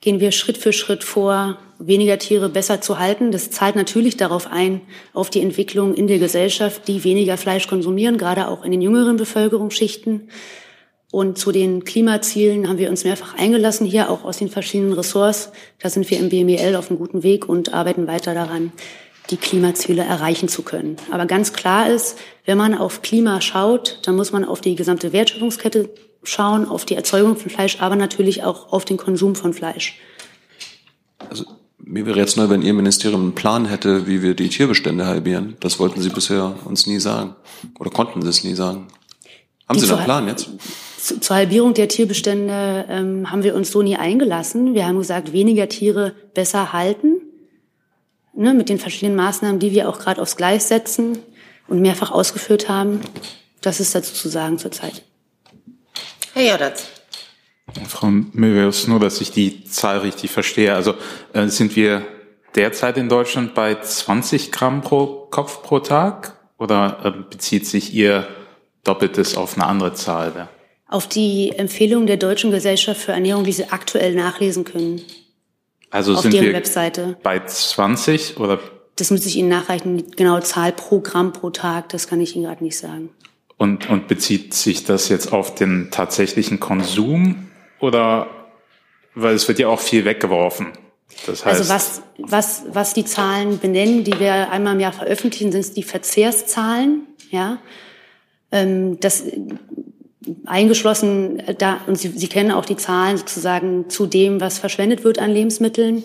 [SPEAKER 22] gehen wir Schritt für Schritt vor, weniger Tiere besser zu halten. Das zahlt natürlich darauf ein, auf die Entwicklung in der Gesellschaft, die weniger Fleisch konsumieren, gerade auch in den jüngeren Bevölkerungsschichten. Und zu den Klimazielen haben wir uns mehrfach eingelassen, hier auch aus den verschiedenen Ressorts. Da sind wir im BMEL auf einem guten Weg und arbeiten weiter daran, die Klimaziele erreichen zu können. Aber ganz klar ist, wenn man auf Klima schaut, dann muss man auf die gesamte Wertschöpfungskette schauen auf die Erzeugung von Fleisch, aber natürlich auch auf den Konsum von Fleisch.
[SPEAKER 25] Also mir wäre jetzt neu, wenn Ihr Ministerium einen Plan hätte, wie wir die Tierbestände halbieren. Das wollten Sie bisher uns nie sagen oder konnten Sie es nie sagen. Haben die Sie einen Plan jetzt?
[SPEAKER 22] Zu, zur Halbierung der Tierbestände ähm, haben wir uns so nie eingelassen. Wir haben gesagt, weniger Tiere besser halten, ne, mit den verschiedenen Maßnahmen, die wir auch gerade aufs Gleis setzen und mehrfach ausgeführt haben. Das ist dazu zu sagen zurzeit.
[SPEAKER 1] Herr Jodatz.
[SPEAKER 11] Frau Möbius, nur, dass ich die Zahl richtig verstehe. Also äh, sind wir derzeit in Deutschland bei 20 Gramm pro Kopf pro Tag oder äh, bezieht sich Ihr Doppeltes auf eine andere Zahl? Da?
[SPEAKER 22] Auf die Empfehlung der Deutschen Gesellschaft für Ernährung, die Sie aktuell nachlesen können.
[SPEAKER 11] Also
[SPEAKER 22] auf
[SPEAKER 11] sind
[SPEAKER 22] deren
[SPEAKER 11] wir
[SPEAKER 22] Webseite.
[SPEAKER 11] bei 20 oder?
[SPEAKER 22] Das müsste ich Ihnen nachreichen. Die genaue Zahl pro Gramm pro Tag, das kann ich Ihnen gerade nicht sagen.
[SPEAKER 11] Und, und bezieht sich das jetzt auf den tatsächlichen Konsum oder, weil es wird ja auch viel weggeworfen. Das heißt,
[SPEAKER 22] also was, was, was die Zahlen benennen, die wir einmal im Jahr veröffentlichen, sind die Verzehrszahlen, ja. Ähm, das eingeschlossen da, und Sie, Sie kennen auch die Zahlen sozusagen zu dem, was verschwendet wird an Lebensmitteln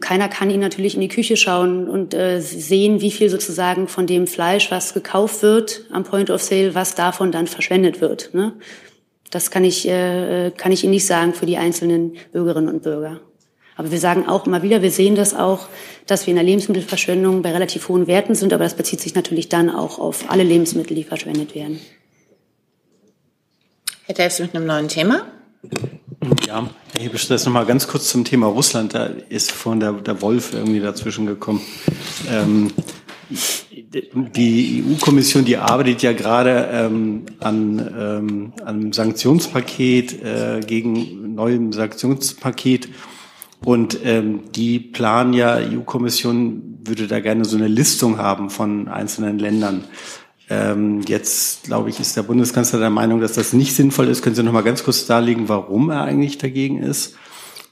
[SPEAKER 22] keiner kann Ihnen natürlich in die Küche schauen und äh, sehen, wie viel sozusagen von dem Fleisch, was gekauft wird am Point of Sale, was davon dann verschwendet wird. Ne? Das kann ich, äh, kann ich Ihnen nicht sagen für die einzelnen Bürgerinnen und Bürger. Aber wir sagen auch immer wieder, wir sehen das auch, dass wir in der Lebensmittelverschwendung bei relativ hohen Werten sind, aber das bezieht sich natürlich dann auch auf alle Lebensmittel, die verschwendet werden.
[SPEAKER 1] Herr Delfs mit einem neuen Thema.
[SPEAKER 15] Ja, Herr Hebisch, das noch mal ganz kurz zum Thema Russland. Da ist von der, der Wolf irgendwie dazwischen gekommen. Ähm, die EU-Kommission, die arbeitet ja gerade ähm, an ähm, einem Sanktionspaket äh, gegen neuem Sanktionspaket und ähm, die planen ja, EU-Kommission würde da gerne so eine Listung haben von einzelnen Ländern. Ähm, jetzt, glaube ich, ist der Bundeskanzler der Meinung, dass das nicht sinnvoll ist. Können Sie noch mal ganz kurz darlegen, warum er eigentlich dagegen ist?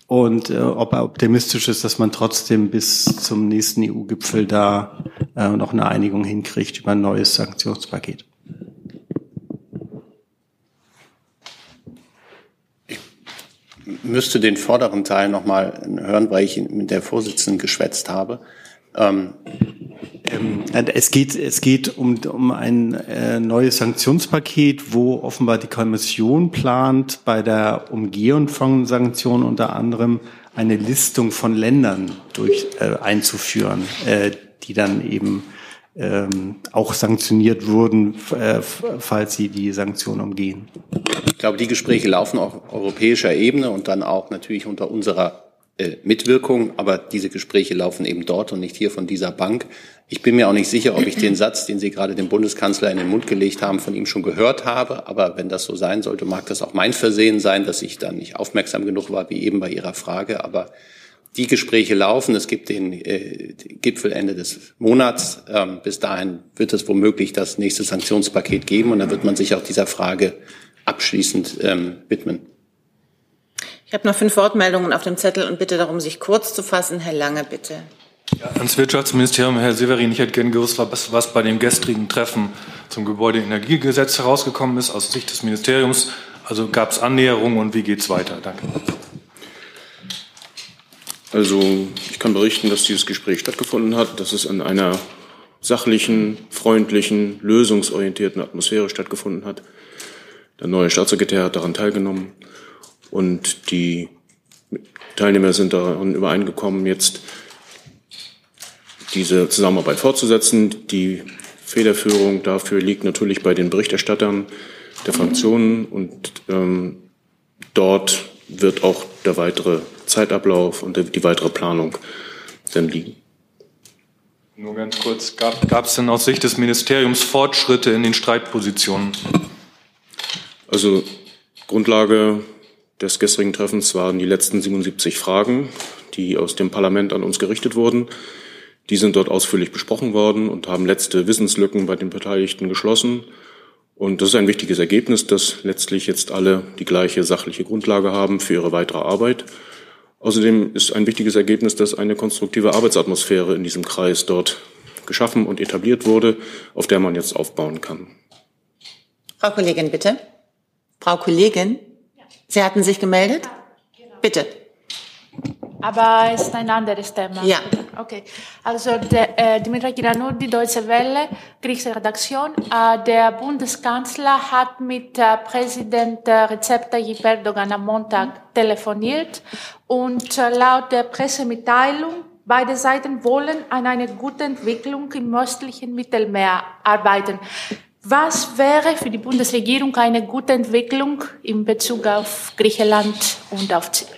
[SPEAKER 15] Und äh, ob er optimistisch ist, dass man trotzdem bis zum nächsten EU-Gipfel da äh, noch eine Einigung hinkriegt über ein neues Sanktionspaket.
[SPEAKER 2] müsste den vorderen Teil noch mal hören, weil ich mit der Vorsitzenden geschwätzt habe. Ähm,
[SPEAKER 15] ähm, es geht, es geht um, um ein äh, neues Sanktionspaket, wo offenbar die Kommission plant, bei der Umgehung von Sanktionen unter anderem eine Listung von Ländern durch, äh, einzuführen, äh, die dann eben ähm, auch sanktioniert wurden, äh, falls sie die Sanktionen umgehen.
[SPEAKER 2] Ich glaube, die Gespräche laufen auf europäischer Ebene und dann auch natürlich unter unserer Mitwirkung, aber diese Gespräche laufen eben dort und nicht hier von dieser Bank. Ich bin mir auch nicht sicher, ob ich den Satz, den Sie gerade dem Bundeskanzler in den Mund gelegt haben, von ihm schon gehört habe. Aber wenn das so sein sollte, mag das auch mein Versehen sein, dass ich da nicht aufmerksam genug war, wie eben bei Ihrer Frage. Aber die Gespräche laufen. Es gibt den äh, Gipfel Ende des Monats. Ähm, bis dahin wird es womöglich das nächste Sanktionspaket geben und dann wird man sich auch dieser Frage abschließend ähm, widmen.
[SPEAKER 1] Ich habe noch fünf Wortmeldungen auf dem Zettel und bitte darum, sich kurz zu fassen. Herr Lange, bitte.
[SPEAKER 31] Ja, ans Wirtschaftsministerium, Herr Severin, ich hätte gerne gewusst, was, was bei dem gestrigen Treffen zum Gebäudeenergiegesetz herausgekommen ist aus Sicht des Ministeriums. Also gab es Annäherungen und wie geht es weiter? Danke.
[SPEAKER 32] Also ich kann berichten, dass dieses Gespräch stattgefunden hat, dass es in einer sachlichen, freundlichen, lösungsorientierten Atmosphäre stattgefunden hat. Der neue Staatssekretär hat daran teilgenommen und die Teilnehmer sind daran übereingekommen, jetzt diese Zusammenarbeit fortzusetzen. Die Federführung dafür liegt natürlich bei den Berichterstattern der Fraktionen und ähm, dort wird auch der weitere Zeitablauf und die weitere Planung dann liegen.
[SPEAKER 31] Nur ganz kurz, gab es denn aus Sicht des Ministeriums Fortschritte in den Streitpositionen?
[SPEAKER 32] Also Grundlage des gestrigen Treffens waren die letzten 77 Fragen, die aus dem Parlament an uns gerichtet wurden. Die sind dort ausführlich besprochen worden und haben letzte Wissenslücken bei den Beteiligten geschlossen. Und das ist ein wichtiges Ergebnis, dass letztlich jetzt alle die gleiche sachliche Grundlage haben für ihre weitere Arbeit. Außerdem ist ein wichtiges Ergebnis, dass eine konstruktive Arbeitsatmosphäre in diesem Kreis dort geschaffen und etabliert wurde, auf der man jetzt aufbauen kann.
[SPEAKER 1] Frau Kollegin, bitte. Frau Kollegin, Sie hatten sich gemeldet? Bitte.
[SPEAKER 33] Aber es ist ein anderes Thema.
[SPEAKER 1] Ja.
[SPEAKER 33] Okay. Also der, äh, Dimitra Kiranurdi, Deutsche Welle, griechische Redaktion. Äh, der Bundeskanzler hat mit äh, Präsident äh, Recep Tayyip Erdogan am Montag telefoniert und äh, laut der Pressemitteilung Beide Seiten wollen an einer guten Entwicklung im östlichen Mittelmeer arbeiten. Was wäre für die Bundesregierung eine gute Entwicklung in Bezug auf Griechenland und auf Zypern?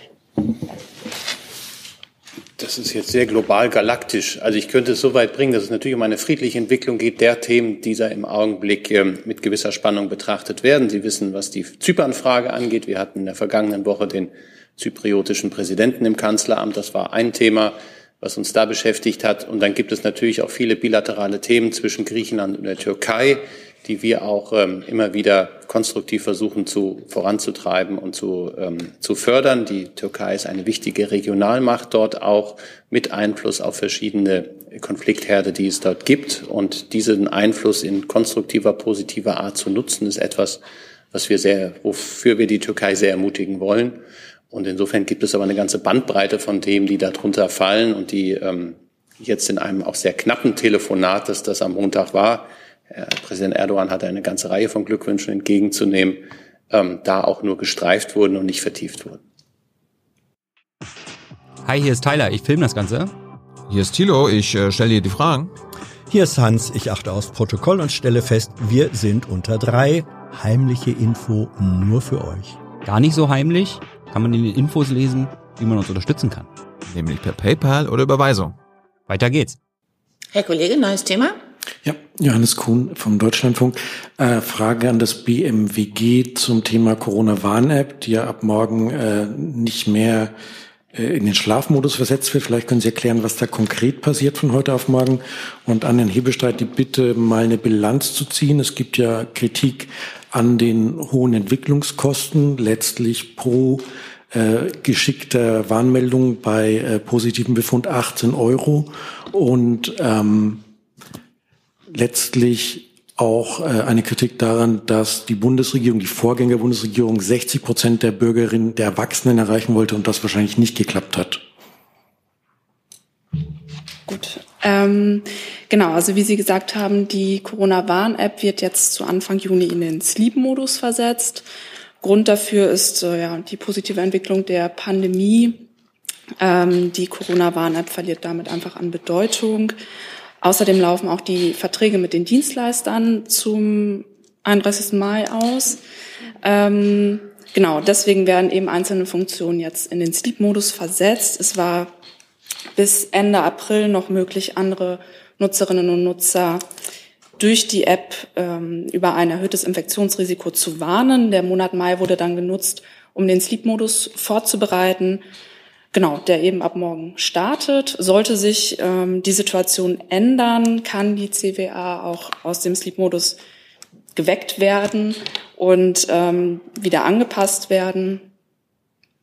[SPEAKER 2] Das ist jetzt sehr global galaktisch. Also ich könnte es so weit bringen, dass es natürlich um eine friedliche Entwicklung geht, der Themen, die da im Augenblick ähm, mit gewisser Spannung betrachtet werden. Sie wissen, was die Zypernfrage angeht. Wir hatten in der vergangenen Woche den zypriotischen Präsidenten im Kanzleramt. Das war ein Thema, was uns da beschäftigt hat. Und dann gibt es natürlich auch viele bilaterale Themen zwischen Griechenland und der Türkei, die wir auch ähm, immer wieder konstruktiv versuchen zu voranzutreiben und zu, ähm, zu fördern. Die Türkei ist eine wichtige Regionalmacht dort auch mit Einfluss auf verschiedene Konfliktherde, die es dort gibt. Und diesen Einfluss in konstruktiver, positiver Art zu nutzen, ist etwas, was wir sehr, wofür wir die Türkei sehr ermutigen wollen. Und insofern gibt es aber eine ganze Bandbreite von Themen, die darunter fallen und die ähm, jetzt in einem auch sehr knappen Telefonat, das das am Montag war, Präsident Erdogan hatte eine ganze Reihe von Glückwünschen entgegenzunehmen, ähm, da auch nur gestreift wurden und nicht vertieft wurden.
[SPEAKER 34] Hi, hier ist Tyler, ich filme das Ganze.
[SPEAKER 35] Hier ist Thilo, ich äh, stelle dir die Fragen.
[SPEAKER 36] Hier ist Hans, ich achte aufs Protokoll und stelle fest, wir sind unter drei. Heimliche Info nur für euch.
[SPEAKER 34] Gar nicht so heimlich, kann man in den Infos lesen, wie man uns unterstützen kann.
[SPEAKER 35] Nämlich per PayPal oder Überweisung.
[SPEAKER 34] Weiter geht's.
[SPEAKER 1] Herr Kollege, neues Thema?
[SPEAKER 37] Johannes Kuhn vom Deutschlandfunk. Äh, Frage an das BMWG zum Thema Corona-Warn-App, die ja ab morgen äh, nicht mehr äh, in den Schlafmodus versetzt wird. Vielleicht können Sie erklären, was da konkret passiert von heute auf morgen. Und an den Hebestreit die Bitte, mal eine Bilanz zu ziehen. Es gibt ja Kritik an den hohen Entwicklungskosten, letztlich pro äh, geschickter Warnmeldung bei äh, positiven Befund 18 Euro und ähm, letztlich auch äh, eine Kritik daran, dass die Bundesregierung, die Vorgängerbundesregierung 60 Prozent der Bürgerinnen, der Erwachsenen erreichen wollte und das wahrscheinlich nicht geklappt hat.
[SPEAKER 38] Gut. Ähm, genau, also wie Sie gesagt haben, die Corona-Warn-App wird jetzt zu Anfang Juni in den Sleep-Modus versetzt. Grund dafür ist äh, ja, die positive Entwicklung der Pandemie. Ähm, die Corona-Warn-App verliert damit einfach an Bedeutung. Außerdem laufen auch die Verträge mit den Dienstleistern zum 31. Mai aus. Ähm, genau, deswegen werden eben einzelne Funktionen jetzt in den Sleep-Modus versetzt. Es war bis Ende April noch möglich, andere Nutzerinnen und Nutzer durch die App ähm, über ein erhöhtes Infektionsrisiko zu warnen. Der Monat Mai wurde dann genutzt, um den Sleep-Modus vorzubereiten. Genau, der eben ab morgen startet. Sollte sich ähm, die Situation ändern, kann die CWA auch aus dem Sleep-Modus geweckt werden und ähm, wieder angepasst werden.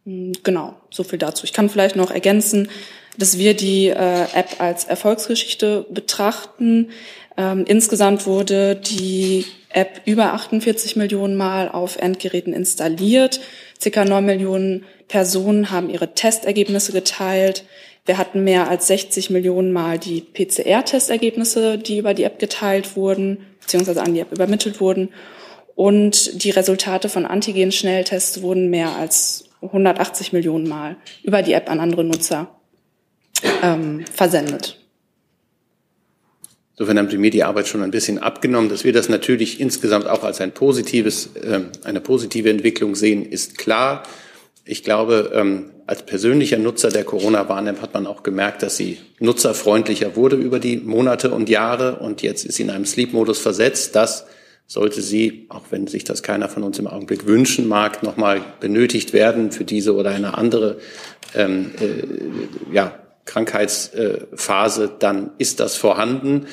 [SPEAKER 38] Hm, genau, so viel dazu. Ich kann vielleicht noch ergänzen, dass wir die äh, App als Erfolgsgeschichte betrachten. Ähm, insgesamt wurde die App über 48 Millionen Mal auf Endgeräten installiert. Circa 9 Millionen Personen haben ihre Testergebnisse geteilt. Wir hatten mehr als 60 Millionen Mal die PCR-Testergebnisse, die über die App geteilt wurden, beziehungsweise an die App übermittelt wurden. Und die Resultate von Antigen-Schnelltests wurden mehr als 180 Millionen Mal über die App an andere Nutzer ähm, versendet.
[SPEAKER 2] Insofern haben Sie mir die Arbeit schon ein bisschen abgenommen. Dass wir das natürlich insgesamt auch als ein positives, äh, eine positive Entwicklung sehen, ist klar. Ich glaube, ähm, als persönlicher Nutzer der Corona-Warn-App hat man auch gemerkt, dass sie nutzerfreundlicher wurde über die Monate und Jahre und jetzt ist sie in einem Sleep-Modus versetzt. Das sollte sie, auch wenn sich das keiner von uns im Augenblick wünschen mag, nochmal benötigt werden für diese oder eine andere ähm, äh, ja, Krankheitsphase, dann ist das vorhanden.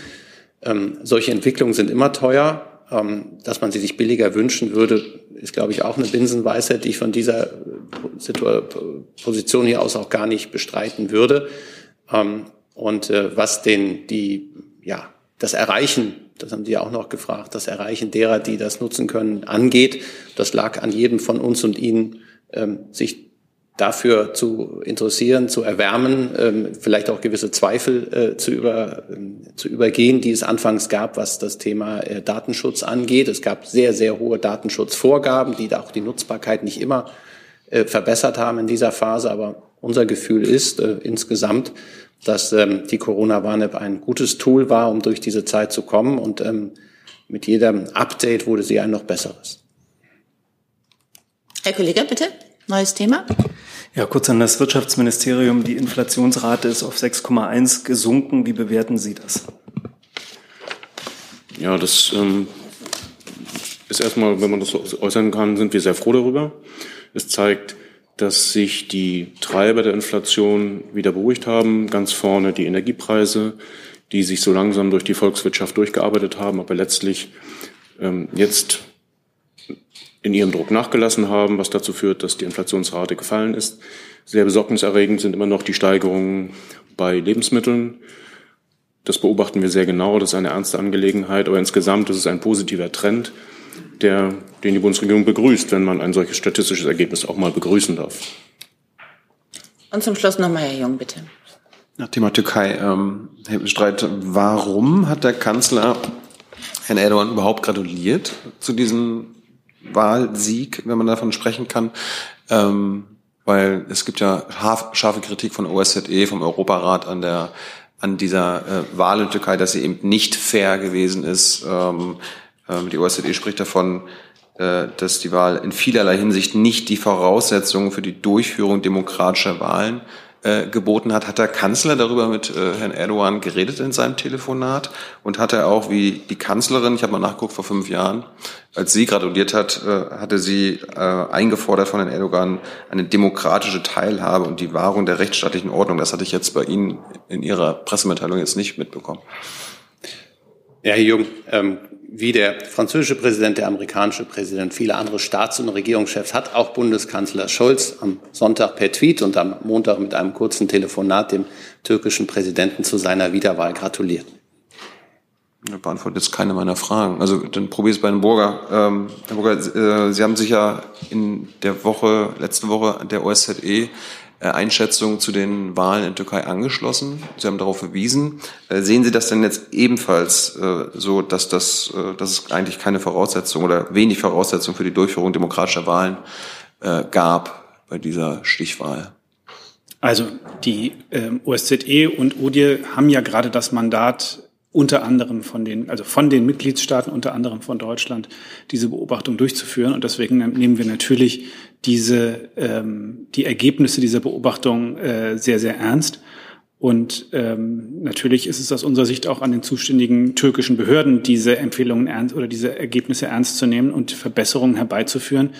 [SPEAKER 2] Ähm, solche Entwicklungen sind immer teuer. Ähm, dass man sie sich billiger wünschen würde, ist, glaube ich, auch eine Binsenweisheit, die ich von dieser Position hier aus auch gar nicht bestreiten würde. Ähm, und äh, was den, die, ja, das Erreichen, das haben Sie ja auch noch gefragt, das Erreichen derer, die das nutzen können, angeht, das lag an jedem von uns und Ihnen, ähm, sich dafür zu interessieren, zu erwärmen, ähm, vielleicht auch gewisse Zweifel äh, zu, über, ähm, zu übergehen, die es anfangs gab, was das Thema äh, Datenschutz angeht. Es gab sehr, sehr hohe Datenschutzvorgaben, die auch die Nutzbarkeit nicht immer äh, verbessert haben in dieser Phase. Aber unser Gefühl ist insgesamt, dass ähm, die Corona-Warn-App ein gutes Tool war, um durch diese Zeit zu kommen. Und mit jedem Update wurde sie ein noch besseres.
[SPEAKER 1] Herr Kollege, bitte. Neues Thema?
[SPEAKER 15] Ja, kurz an das Wirtschaftsministerium. Die Inflationsrate ist auf 6,1 gesunken. Wie bewerten Sie das?
[SPEAKER 32] Ja, das ähm, ist erstmal, wenn man das so äußern kann, sind wir sehr froh darüber. Es zeigt, dass sich die Treiber der Inflation wieder beruhigt haben. Ganz vorne die Energiepreise, die sich so langsam durch die Volkswirtschaft durchgearbeitet haben, aber letztlich ähm, jetzt in ihrem Druck nachgelassen haben, was dazu führt, dass die Inflationsrate gefallen ist. Sehr besorgniserregend sind immer noch die Steigerungen bei Lebensmitteln. Das beobachten wir sehr genau. Das ist eine ernste Angelegenheit. Aber insgesamt ist es ein positiver Trend, der, den die Bundesregierung begrüßt, wenn man ein solches statistisches Ergebnis auch mal begrüßen darf.
[SPEAKER 1] Und zum Schluss nochmal Herr Jung, bitte.
[SPEAKER 25] Nach Thema Türkei, ähm, Herr Streit, warum hat der Kanzler Herrn Erdogan überhaupt gratuliert zu diesem Wahlsieg, wenn man davon sprechen kann. Ähm, weil es gibt ja scharfe Kritik von OSZE, vom Europarat an der an dieser äh, Wahl in Türkei, dass sie eben nicht fair gewesen ist. Ähm, äh, die OSZE spricht davon, äh, dass die Wahl in vielerlei Hinsicht nicht die Voraussetzungen für die Durchführung demokratischer Wahlen äh, geboten hat. Hat der Kanzler darüber mit äh, Herrn Erdogan geredet in seinem Telefonat? Und hat er auch, wie die Kanzlerin, ich habe mal nachgeguckt vor fünf Jahren, als sie gratuliert hat, äh, hatte sie äh, eingefordert von Herrn Erdogan eine demokratische Teilhabe und die Wahrung der rechtsstaatlichen Ordnung. Das hatte ich jetzt bei Ihnen in Ihrer Pressemitteilung jetzt nicht mitbekommen.
[SPEAKER 2] Ja, Herr Jung, ähm, wie der französische Präsident, der amerikanische Präsident, viele andere Staats- und Regierungschefs hat auch Bundeskanzler Scholz am Sonntag per Tweet und am Montag mit einem kurzen Telefonat dem türkischen Präsidenten zu seiner Wiederwahl gratuliert.
[SPEAKER 25] Er beantwortet jetzt keine meiner Fragen. Also dann probiere ich es bei Herrn Burger. Ähm, Herr Burger, äh, Sie haben sich ja in der Woche, letzte Woche der OSZE Einschätzung zu den Wahlen in Türkei angeschlossen. Sie haben darauf verwiesen. Äh, sehen Sie das denn jetzt ebenfalls äh, so, dass, das, dass es eigentlich keine Voraussetzung oder wenig Voraussetzung für die Durchführung demokratischer Wahlen gab bei dieser Stichwahl?
[SPEAKER 5] Also die ähm, OSZE und ODIE haben ja gerade das Mandat, unter anderem von den, also von den Mitgliedstaaten, unter anderem von Deutschland, diese Beobachtung durchzuführen. Und deswegen nehmen wir natürlich diese, ähm, die Ergebnisse dieser Beobachtung äh, sehr, sehr ernst. Und ähm, natürlich ist es aus unserer Sicht auch an den zuständigen türkischen Behörden, diese Empfehlungen ernst oder diese Ergebnisse ernst zu nehmen und Verbesserungen herbeizuführen,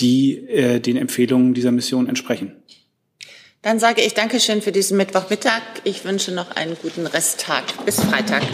[SPEAKER 5] die äh, den Empfehlungen dieser Mission entsprechen.
[SPEAKER 1] Dann sage ich Dankeschön für diesen Mittwochmittag. Ich wünsche noch einen guten Resttag. Bis Freitag.